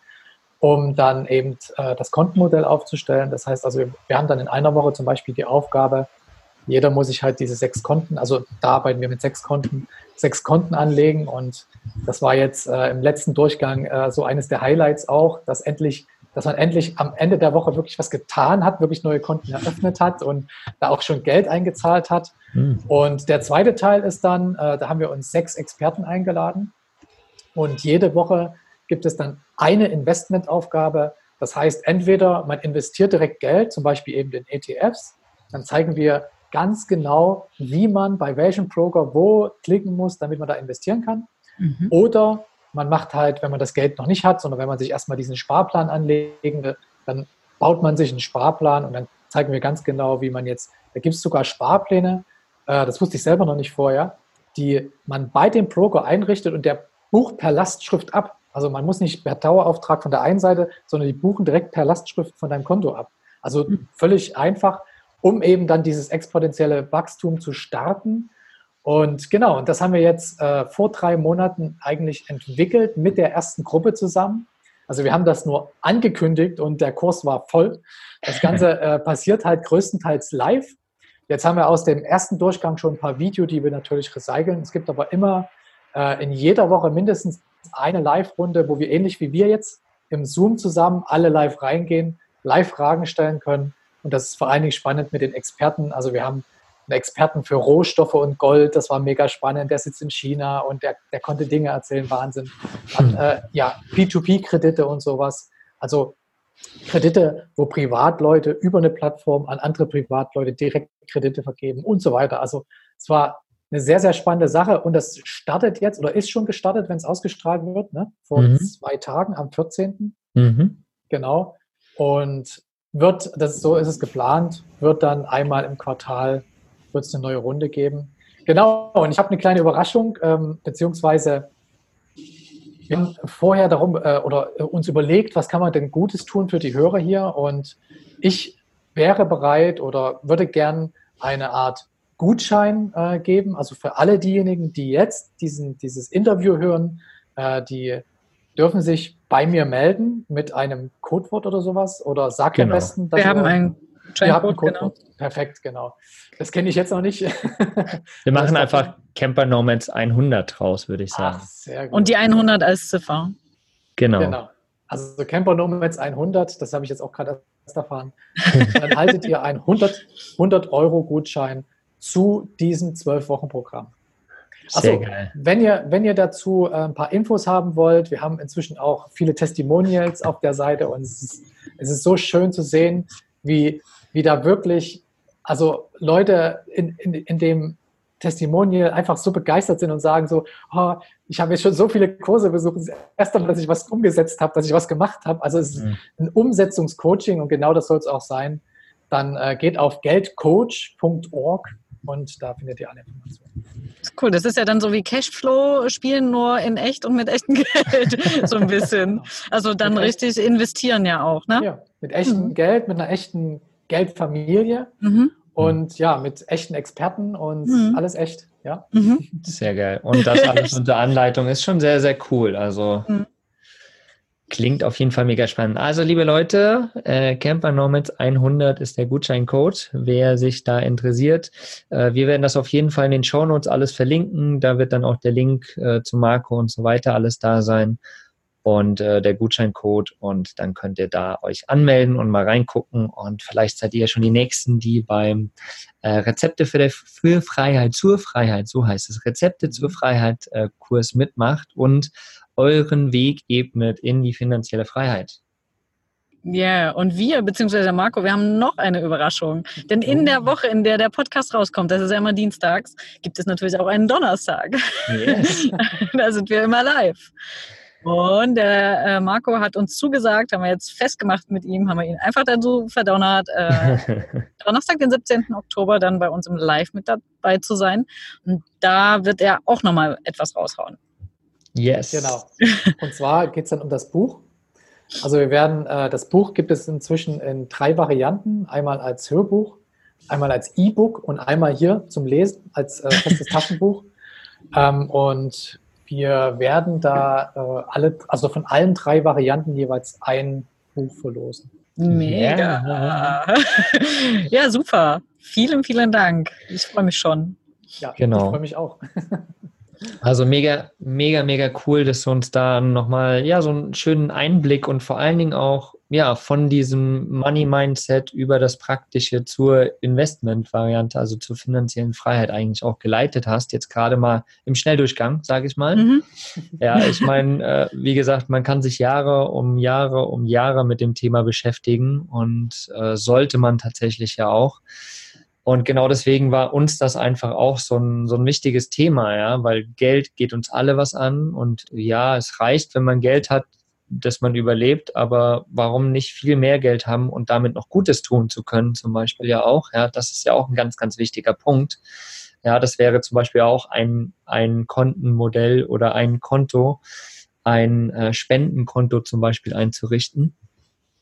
um dann eben äh, das Kontenmodell aufzustellen. Das heißt also, wir haben dann in einer Woche zum Beispiel die Aufgabe, jeder muss sich halt diese sechs Konten, also da arbeiten wir mit sechs Konten, sechs Konten anlegen und das war jetzt äh, im letzten Durchgang äh, so eines der Highlights auch, dass endlich, dass man endlich am Ende der Woche wirklich was getan hat, wirklich neue Konten eröffnet hat und da auch schon Geld eingezahlt hat. Mhm. Und der zweite Teil ist dann, äh, da haben wir uns sechs Experten eingeladen und jede Woche gibt es dann eine Investmentaufgabe. Das heißt, entweder man investiert direkt Geld, zum Beispiel eben in ETFs, dann zeigen wir ganz genau, wie man bei welchem Broker wo klicken muss, damit man da investieren kann. Mhm. Oder man macht halt, wenn man das Geld noch nicht hat, sondern wenn man sich erstmal diesen Sparplan anlegen will, dann baut man sich einen Sparplan und dann zeigen wir ganz genau, wie man jetzt, da gibt es sogar Sparpläne, äh, das wusste ich selber noch nicht vorher, die man bei dem Broker einrichtet und der bucht per Lastschrift ab. Also man muss nicht per Dauerauftrag von der einen Seite, sondern die buchen direkt per Lastschrift von deinem Konto ab. Also mhm. völlig einfach um eben dann dieses exponentielle Wachstum zu starten. Und genau, und das haben wir jetzt äh, vor drei Monaten eigentlich entwickelt mit der ersten Gruppe zusammen. Also wir haben das nur angekündigt und der Kurs war voll. Das Ganze (laughs) äh, passiert halt größtenteils live. Jetzt haben wir aus dem ersten Durchgang schon ein paar Videos, die wir natürlich recyceln. Es gibt aber immer äh, in jeder Woche mindestens eine Live-Runde, wo wir ähnlich wie wir jetzt im Zoom zusammen alle live reingehen, live Fragen stellen können und das ist vor allen Dingen spannend mit den Experten. Also wir haben einen Experten für Rohstoffe und Gold, das war mega spannend. Der sitzt in China und der, der konnte Dinge erzählen, Wahnsinn. Dann, äh, ja, P2P-Kredite und sowas. Also Kredite, wo Privatleute über eine Plattform an andere Privatleute direkt Kredite vergeben und so weiter. Also es war eine sehr, sehr spannende Sache und das startet jetzt oder ist schon gestartet, wenn es ausgestrahlt wird, ne? vor mhm. zwei Tagen am 14. Mhm. Genau. Und wird, das so ist es geplant, wird dann einmal im Quartal wird es eine neue Runde geben. Genau, und ich habe eine kleine Überraschung, ähm, beziehungsweise wir haben vorher darum äh, oder äh, uns überlegt, was kann man denn Gutes tun für die Hörer hier und ich wäre bereit oder würde gern eine Art Gutschein äh, geben, also für alle diejenigen, die jetzt diesen, dieses Interview hören, äh, die dürfen sich bei mir melden mit einem Codewort oder sowas oder sagt genau. am besten, dass wir haben ein Codewort. Genau. Perfekt, genau. Das kenne ich jetzt noch nicht. (laughs) wir machen einfach Camper Nomads 100 draus, würde ich sagen. Ach, sehr gut. Und die 100 als Ziffer. Genau. genau. Also Camper Nomads 100, das habe ich jetzt auch gerade erst erfahren. (laughs) Dann haltet ihr einen 100, 100 Euro Gutschein zu diesem 12-Wochen-Programm. Also, wenn ihr, wenn ihr dazu äh, ein paar Infos haben wollt, wir haben inzwischen auch viele Testimonials auf der Seite und es ist, es ist so schön zu sehen, wie, wie da wirklich, also Leute in, in, in dem Testimonial einfach so begeistert sind und sagen so, oh, ich habe jetzt schon so viele Kurse besucht, es ist erst einmal, dass ich was umgesetzt habe, dass ich was gemacht habe. Also es ist mhm. ein Umsetzungscoaching und genau das soll es auch sein. Dann äh, geht auf geldcoach.org und da findet ihr alle Informationen. Cool, das ist ja dann so wie Cashflow spielen, nur in echt und mit echtem Geld, (laughs) so ein bisschen. Also dann mit richtig echt, investieren ja auch, ne? Ja, mit echtem mhm. Geld, mit einer echten Geldfamilie mhm. und ja, mit echten Experten und mhm. alles echt, ja. Mhm. Sehr geil. Und das (laughs) alles unter Anleitung ist schon sehr, sehr cool. Also mhm. Klingt auf jeden Fall mega spannend. Also, liebe Leute, äh, Camper Nomads 100 ist der Gutscheincode, wer sich da interessiert. Äh, wir werden das auf jeden Fall in den Show Notes alles verlinken. Da wird dann auch der Link äh, zu Marco und so weiter alles da sein und äh, der Gutscheincode und dann könnt ihr da euch anmelden und mal reingucken und vielleicht seid ihr ja schon die Nächsten, die beim äh, Rezepte für, der, für Freiheit zur Freiheit, so heißt es, Rezepte zur Freiheit äh, Kurs mitmacht und euren Weg ebnet in die finanzielle Freiheit. Ja, yeah. und wir, beziehungsweise Marco, wir haben noch eine Überraschung. Denn in der oh. Woche, in der der Podcast rauskommt, das ist ja immer dienstags, gibt es natürlich auch einen Donnerstag. Yes. (laughs) da sind wir immer live. Und der äh, Marco hat uns zugesagt, haben wir jetzt festgemacht mit ihm, haben wir ihn einfach dazu verdonnert, äh, (laughs) Donnerstag, den 17. Oktober, dann bei uns im Live mit dabei zu sein. Und da wird er auch nochmal etwas raushauen. Yes. Genau. Und zwar geht es dann um das Buch. Also wir werden, äh, das Buch gibt es inzwischen in drei Varianten. Einmal als Hörbuch, einmal als E-Book und einmal hier zum Lesen als äh, festes (laughs) Taschenbuch. Ähm, und wir werden da äh, alle, also von allen drei Varianten jeweils ein Buch verlosen. Mega. Ja, ja super. Vielen, vielen Dank. Ich freue mich schon. Ja, genau. ich freue mich auch. (laughs) Also mega, mega, mega cool, dass du uns da nochmal ja, so einen schönen Einblick und vor allen Dingen auch ja, von diesem Money-Mindset über das Praktische zur Investment-Variante, also zur finanziellen Freiheit eigentlich auch geleitet hast. Jetzt gerade mal im Schnelldurchgang, sage ich mal. Mhm. Ja, (laughs) ich meine, äh, wie gesagt, man kann sich Jahre um Jahre um Jahre mit dem Thema beschäftigen und äh, sollte man tatsächlich ja auch. Und genau deswegen war uns das einfach auch so ein, so ein wichtiges Thema, ja, weil Geld geht uns alle was an und ja, es reicht, wenn man Geld hat, dass man überlebt, aber warum nicht viel mehr Geld haben und damit noch Gutes tun zu können, zum Beispiel ja auch, ja, das ist ja auch ein ganz, ganz wichtiger Punkt. Ja, das wäre zum Beispiel auch ein, ein Kontenmodell oder ein Konto, ein äh, Spendenkonto zum Beispiel einzurichten.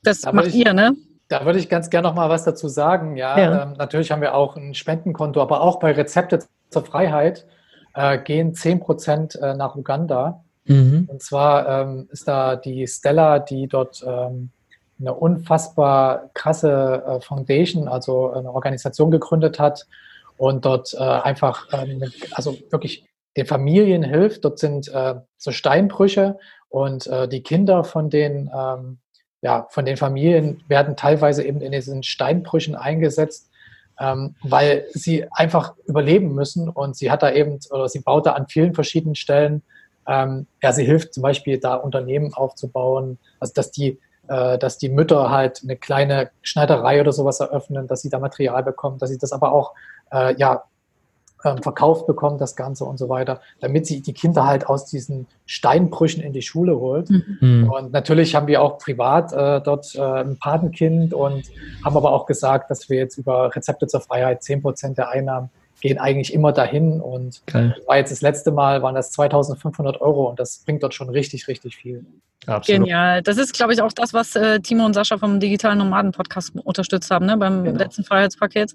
Das aber macht ich, ihr, ne? Da würde ich ganz gerne noch mal was dazu sagen. Ja, ja. Ähm, natürlich haben wir auch ein Spendenkonto, aber auch bei Rezepte zur Freiheit äh, gehen 10 Prozent äh, nach Uganda. Mhm. Und zwar ähm, ist da die Stella, die dort ähm, eine unfassbar krasse äh, Foundation, also eine Organisation gegründet hat und dort äh, einfach, ähm, also wirklich den Familien hilft. Dort sind äh, so Steinbrüche und äh, die Kinder von den ähm, ja, von den Familien werden teilweise eben in diesen Steinbrüchen eingesetzt, ähm, weil sie einfach überleben müssen und sie hat da eben, oder sie baut da an vielen verschiedenen Stellen, ähm, ja, sie hilft zum Beispiel da Unternehmen aufzubauen, also dass die, äh, dass die Mütter halt eine kleine Schneiderei oder sowas eröffnen, dass sie da Material bekommen, dass sie das aber auch äh, ja, ähm, verkauft bekommen, das Ganze und so weiter, damit sie die Kinder halt aus diesen Steinbrüchen in die Schule holt. Mhm. mhm. Und natürlich haben wir auch privat äh, dort äh, ein Patenkind und haben aber auch gesagt, dass wir jetzt über Rezepte zur Freiheit 10 Prozent der Einnahmen gehen eigentlich immer dahin und Geil. war jetzt das letzte Mal, waren das 2500 Euro und das bringt dort schon richtig, richtig viel. Absolut. Genial. Das ist, glaube ich, auch das, was äh, Timo und Sascha vom Digitalen Nomaden-Podcast unterstützt haben, ne? beim genau. letzten Freiheitspaket.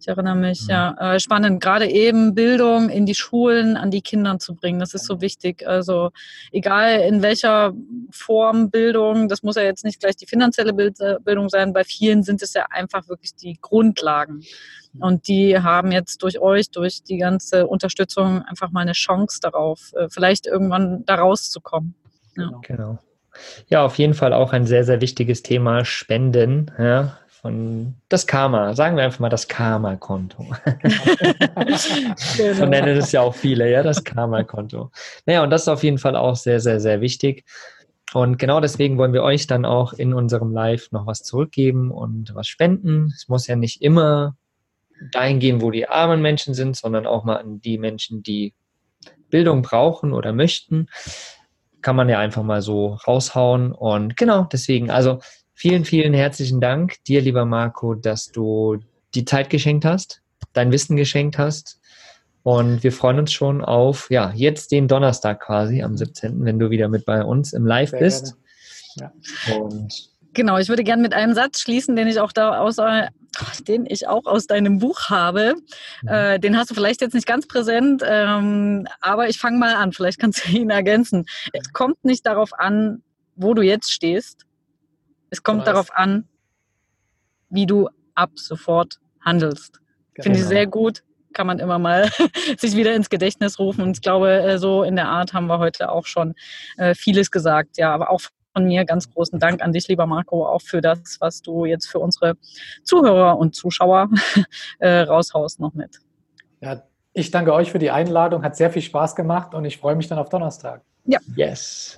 Ich erinnere mich, mhm. ja. Äh, spannend. Gerade eben Bildung in die Schulen, an die Kinder zu bringen. Das ist so wichtig. Also, egal in welcher Form Bildung, das muss ja jetzt nicht gleich die finanzielle Bild äh, Bildung sein. Bei vielen sind es ja einfach wirklich die Grundlagen. Mhm. Und die haben jetzt durch euch, durch die ganze Unterstützung einfach mal eine Chance darauf, äh, vielleicht irgendwann da rauszukommen. Ja. Genau. genau. Ja, auf jeden Fall auch ein sehr, sehr wichtiges Thema Spenden. Ja, von das Karma, sagen wir einfach mal das Karma-Konto. genau. (laughs) So nennen es ja auch viele, ja, das Karma-Konto. Naja, und das ist auf jeden Fall auch sehr, sehr, sehr wichtig. Und genau deswegen wollen wir euch dann auch in unserem Live noch was zurückgeben und was spenden. Es muss ja nicht immer dahin gehen, wo die armen Menschen sind, sondern auch mal an die Menschen, die Bildung brauchen oder möchten kann man ja einfach mal so raushauen. Und genau, deswegen, also vielen, vielen herzlichen Dank dir, lieber Marco, dass du die Zeit geschenkt hast, dein Wissen geschenkt hast. Und wir freuen uns schon auf, ja, jetzt den Donnerstag quasi, am 17., wenn du wieder mit bei uns im Live Sehr bist. Ja. Und Genau, ich würde gerne mit einem Satz schließen, den ich auch da aus, den ich auch aus deinem Buch habe. Mhm. Äh, den hast du vielleicht jetzt nicht ganz präsent, ähm, aber ich fange mal an. Vielleicht kannst du (laughs) ihn ergänzen. Es kommt nicht darauf an, wo du jetzt stehst. Es kommt Was? darauf an, wie du ab sofort handelst. Genau. Finde ich sehr gut. Kann man immer mal (laughs) sich wieder ins Gedächtnis rufen. Und ich glaube, äh, so in der Art haben wir heute auch schon äh, vieles gesagt. Ja, aber auch von mir ganz großen Dank an dich, lieber Marco, auch für das, was du jetzt für unsere Zuhörer und Zuschauer (laughs) äh, raushaust noch mit. Ja, ich danke euch für die Einladung, hat sehr viel Spaß gemacht und ich freue mich dann auf Donnerstag. Ja. Yes.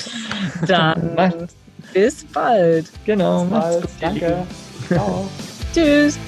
(laughs) dann bis bald. Genau. Bis bald. Danke. Ciao. Tschüss.